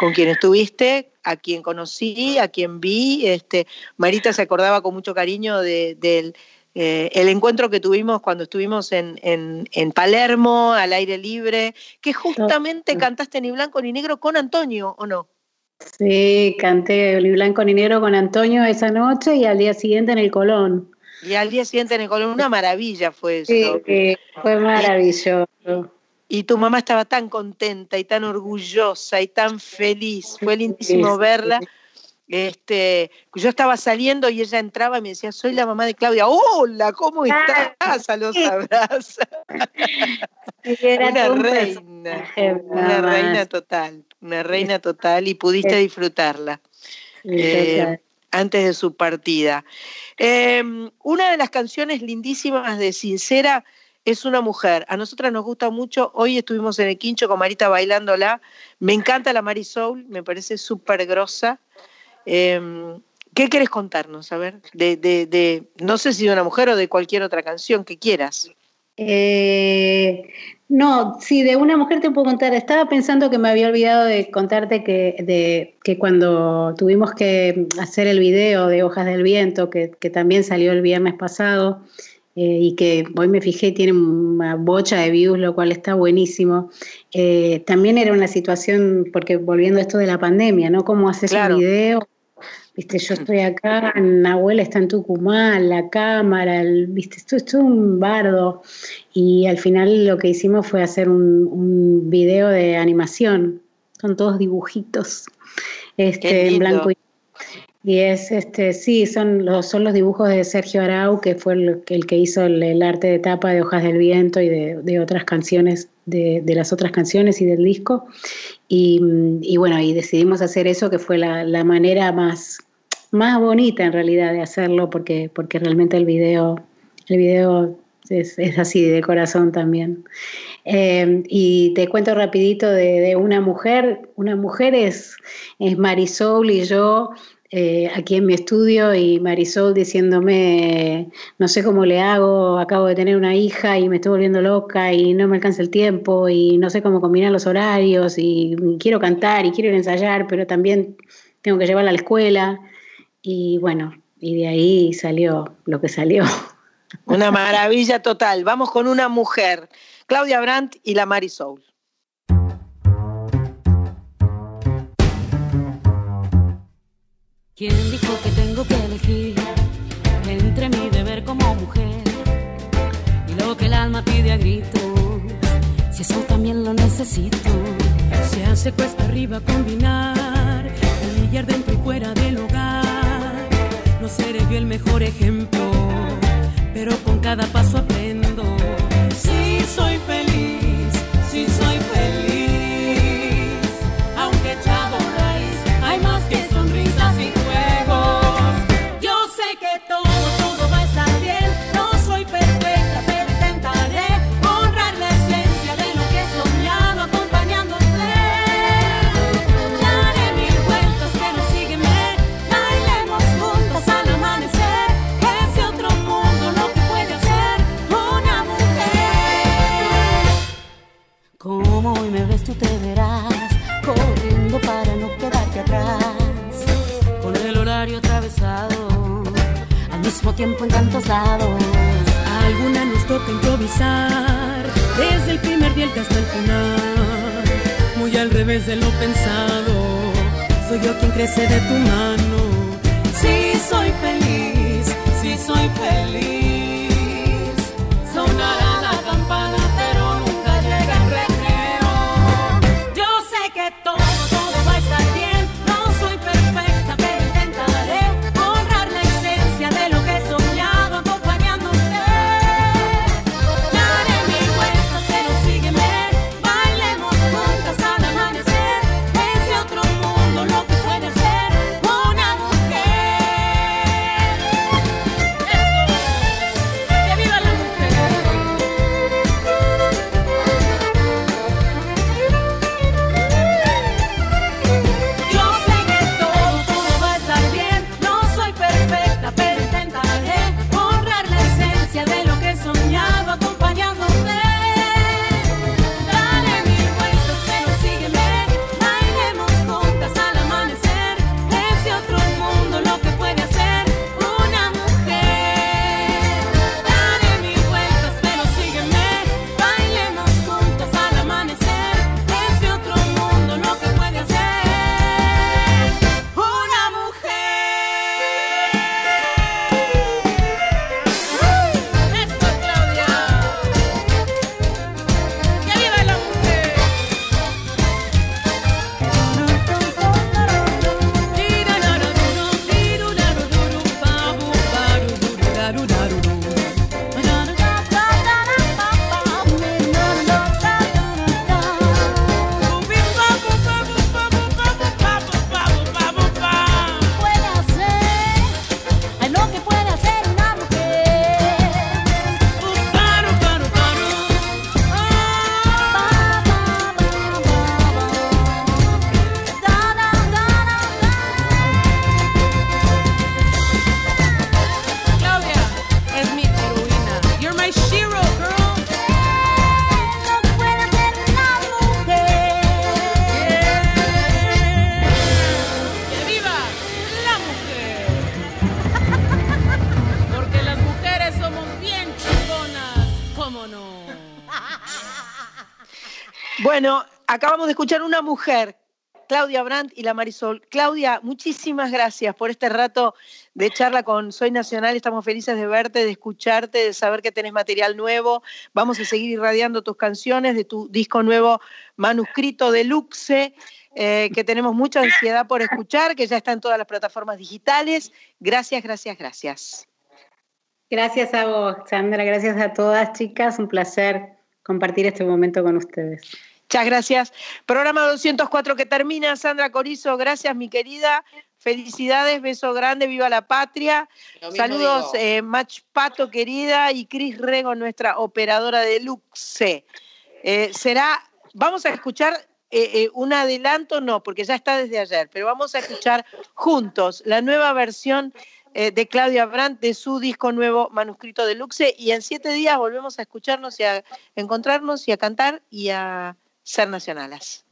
con quien estuviste, a quien conocí, a quien vi. Este, Marita se acordaba con mucho cariño de- del eh, el encuentro que tuvimos cuando estuvimos en, en- en Palermo, al aire libre, que justamente cantaste ni blanco ni negro con Antonio, ¿o no? Sí, canté ni blanco ni negro con Antonio esa noche y al día siguiente en el Colón. Y al día siguiente en el Colón, una maravilla fue eso. Sí, sí, fue maravilloso. Y tu mamá estaba tan contenta y tan orgullosa y tan feliz. Fue lindísimo Sí, verla. Este, yo estaba saliendo y ella entraba y me decía, soy la mamá de Claudia. Hola, ¿cómo estás? A los abrazos. *laughs* Una un reina, una reina total, una reina total y pudiste disfrutarla eh, antes de su partida. Eh, una de las canciones lindísimas de Sincera es una mujer. A nosotras nos gusta mucho. Hoy estuvimos en el quincho con Marita bailándola. Me encanta la Marisol, me parece súper grosa. Eh, ¿Qué quieres contarnos? A ver, de, de, de, no sé si de una mujer o de cualquier otra canción que quieras. Eh, no, sí, de una mujer te puedo contar. Estaba pensando que me había olvidado de contarte que, de, que cuando tuvimos que hacer el video de Hojas del Viento, que, que también salió el viernes pasado, eh, y que hoy me fijé, tiene una bocha de views, lo cual está buenísimo. Eh, también era una situación, porque volviendo a esto de la pandemia, ¿no? ¿Cómo haces Claro. un video? Viste, yo estoy acá, Nahuel está en Tucumán, la cámara, el- viste, esto es un bardo. Y al final lo que hicimos fue hacer un, un video de animación, son todos dibujitos, este, en blanco y y es este, sí, son los, son los dibujos de Sergio Arau, que fue el, el que hizo el, el arte de tapa de Hojas del Viento y de, de otras canciones, de, de las otras canciones y del disco. Y, mm, y bueno, y decidimos hacer eso, que fue la, la manera más, más bonita en realidad de hacerlo, porque, porque realmente el video, el video es, es así de corazón también. Eh, y te cuento rapidito de, de una mujer, una mujer es, es Marisol y yo eh, aquí en mi estudio y Marisol diciéndome, no sé cómo le hago, acabo de tener una hija y me estoy volviendo loca y no me alcanza el tiempo y no sé cómo combinar los horarios y quiero cantar y quiero ir ensayar, pero también tengo que llevarla a la escuela y bueno, y de ahí salió lo que salió. Una maravilla total. Vamos con una mujer, Claudia Brandt y la Marisol. ¿Quién dijo que tengo que elegir entre mi deber como mujer y lo que el alma pide a gritos? Si eso también lo necesito. Se hace cuesta arriba combinar, brillar dentro y fuera del hogar. No seré yo el mejor ejemplo, pero con cada paso aprendo. Sí soy feliz, tiempo en tantos lados. Alguna nos toca improvisar, desde el primer día hasta el final. Muy al revés de lo pensado, soy yo quien crece de tu mano. Sí, soy feliz, sí, soy feliz. Sonará acabamos de escuchar una mujer, Claudia Brandt y la Marisol. Claudia, muchísimas gracias por este rato de charla con Soy Nacional. Estamos felices de verte, de escucharte, de saber que tenés material nuevo. Vamos a seguir irradiando tus canciones de tu disco nuevo manuscrito deluxe. eh, que tenemos mucha ansiedad por escuchar, que ya está en todas las plataformas digitales. Gracias, gracias, gracias. Gracias a vos, Sandra. Gracias a todas, chicas. Un placer compartir este momento con ustedes. Muchas gracias. Programa 204 que termina. Sandra Corizo, gracias, mi querida. Felicidades, beso grande, viva la patria. Saludos, eh, Mach Pato, querida, y Cris Rego, nuestra operadora de Luxe. Eh, será, vamos a escuchar eh, eh, un adelanto, no, porque ya está desde ayer, pero vamos a escuchar juntos la nueva versión de Claudia Brandt de su disco nuevo Manuscrito de Luxe y en siete días volvemos a escucharnos y a encontrarnos y a cantar y a ser nacionales.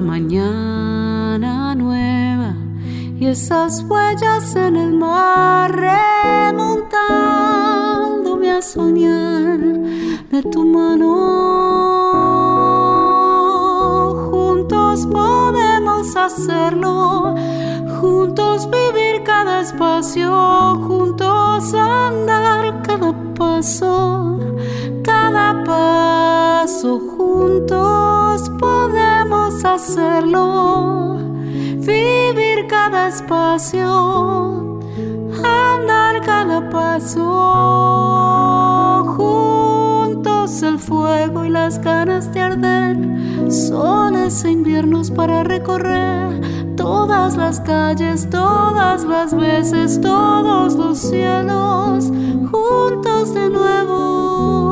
Mañana nueva y esas huellas en el mar remontándome a soñar de tu mano. Juntos podemos hacerlo, juntos vivir cada espacio, juntos andar cada paso, cada paso, podemos hacerlo, vivir cada espacio, andar cada paso, juntos el fuego y las ganas de arder, soles e inviernos para recorrer. Todas las calles, todas las veces, todos los cielos, juntos de nuevo.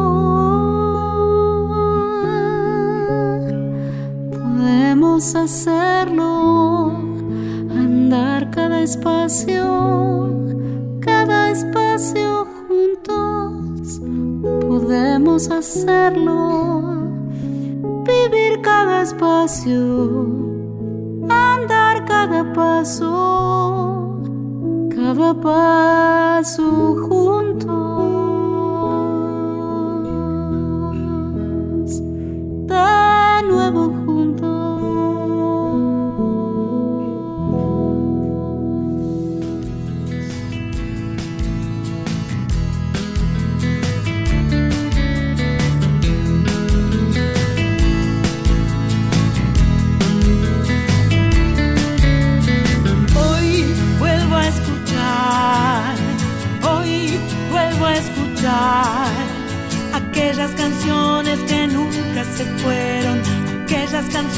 Hacerlo, andar cada espacio, cada espacio juntos. Podemos hacerlo, vivir cada espacio, andar cada paso, cada paso juntos,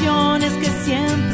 canciones que siempre